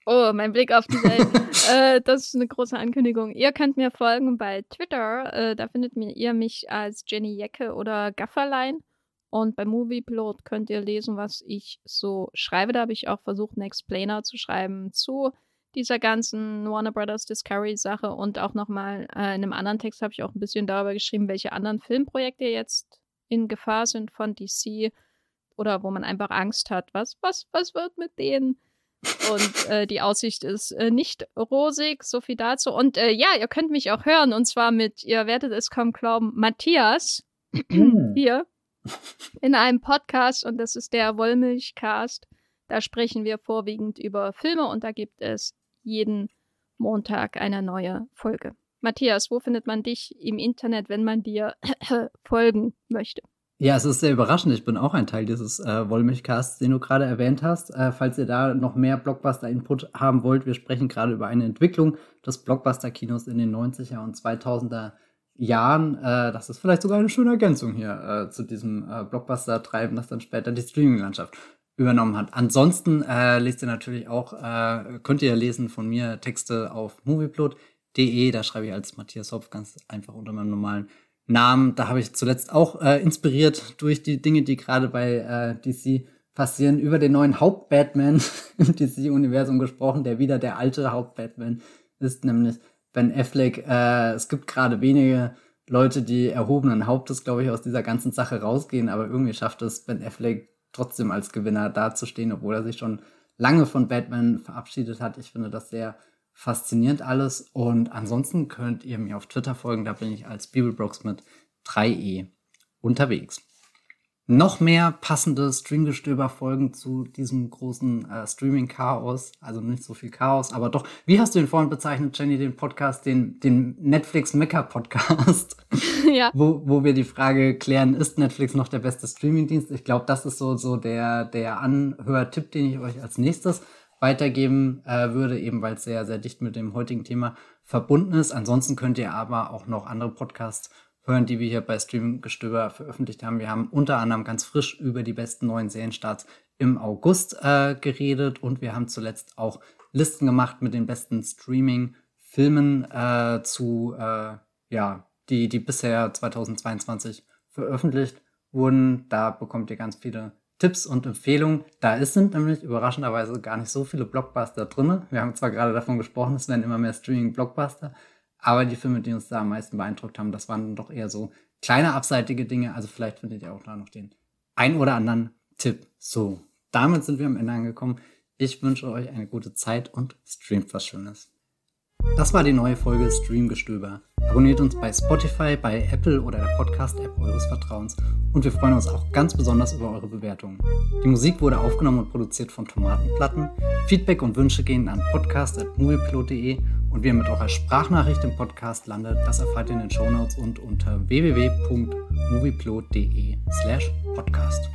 Oh, mein Blick auf die Welt. äh, das ist eine große Ankündigung. Ihr könnt mir folgen bei Twitter. Äh, da findet ihr mich als Jenny Jecke oder Gafferlein. Und bei Movieplot könnt ihr lesen, was ich so schreibe. Da habe ich auch versucht, einen Explainer zu schreiben zu dieser ganzen Warner Brothers Discovery Sache und auch nochmal äh, in einem anderen Text habe ich auch ein bisschen darüber geschrieben, welche anderen Filmprojekte jetzt in Gefahr sind von DC oder wo man einfach Angst hat, was, was, was wird mit denen? Und äh, die Aussicht ist äh, nicht rosig, so viel dazu. Und äh, ja, ihr könnt mich auch hören und zwar mit, ihr werdet es kaum glauben, Matthias hier in einem Podcast und das ist der Wollmilchcast. Da sprechen wir vorwiegend über Filme und da gibt es jeden Montag eine neue Folge. Matthias, wo findet man dich im Internet, wenn man dir folgen möchte? Ja, es ist sehr überraschend. Ich bin auch ein Teil dieses äh, Wollmilchcasts, den du gerade erwähnt hast. Äh, falls ihr da noch mehr Blockbuster-Input haben wollt, wir sprechen gerade über eine Entwicklung des Blockbuster-Kinos in den 90er und 2000er Jahren. Äh, das ist vielleicht sogar eine schöne Ergänzung hier äh, zu diesem äh, Blockbuster-Treiben, das dann später die Streaming-Landschaft übernommen hat. Ansonsten äh, lest ihr natürlich auch, äh, könnt ihr lesen von mir Texte auf movieplot.de. Da schreibe ich als Matthias Hopf ganz einfach unter meinem normalen Namen. Da habe ich zuletzt auch äh, inspiriert durch die Dinge, die gerade bei äh, DC passieren, über den neuen Haupt-Batman im DC-Universum gesprochen, der wieder der alte Haupt-Batman ist, nämlich Ben Affleck. Äh, es gibt gerade wenige Leute, die erhobenen Hauptes, glaube ich, aus dieser ganzen Sache rausgehen, aber irgendwie schafft es Ben Affleck trotzdem als Gewinner dazustehen, obwohl er sich schon lange von Batman verabschiedet hat. Ich finde das sehr faszinierend alles. Und ansonsten könnt ihr mir auf Twitter folgen, da bin ich als Bibelbrox mit 3e unterwegs noch mehr passende Streamgestöber-Folgen zu diesem großen äh, Streaming-Chaos. Also nicht so viel Chaos, aber doch. Wie hast du ihn vorhin bezeichnet, Jenny, den Podcast, den, den Netflix-Mecker-Podcast? ja. Wo, wo wir die Frage klären, ist Netflix noch der beste Streaming-Dienst? Ich glaube, das ist so, so der, der Anhörtipp, den ich euch als nächstes weitergeben äh, würde, eben weil es sehr, sehr dicht mit dem heutigen Thema verbunden ist. Ansonsten könnt ihr aber auch noch andere Podcasts hören, die wir hier bei Streamgestöber veröffentlicht haben. Wir haben unter anderem ganz frisch über die besten neuen Serienstarts im August äh, geredet und wir haben zuletzt auch Listen gemacht mit den besten Streaming-Filmen äh, zu, äh, ja, die, die bisher 2022 veröffentlicht wurden. Da bekommt ihr ganz viele Tipps und Empfehlungen. Da sind nämlich überraschenderweise gar nicht so viele Blockbuster drin. Wir haben zwar gerade davon gesprochen, es werden immer mehr Streaming-Blockbuster, aber die Filme, die uns da am meisten beeindruckt haben, das waren doch eher so kleine abseitige Dinge. Also vielleicht findet ihr auch da noch den ein oder anderen Tipp. So, damit sind wir am Ende angekommen. Ich wünsche euch eine gute Zeit und streamt was Schönes. Das war die neue Folge Streamgestöber. Abonniert uns bei Spotify, bei Apple oder der Podcast-App eures Vertrauens und wir freuen uns auch ganz besonders über eure Bewertungen. Die Musik wurde aufgenommen und produziert von Tomatenplatten. Feedback und Wünsche gehen an podcast.moviepilot.de und wie ihr mit eurer Sprachnachricht im Podcast landet, das erfahrt ihr in den Shownotes und unter www.movieplot.de slash podcast.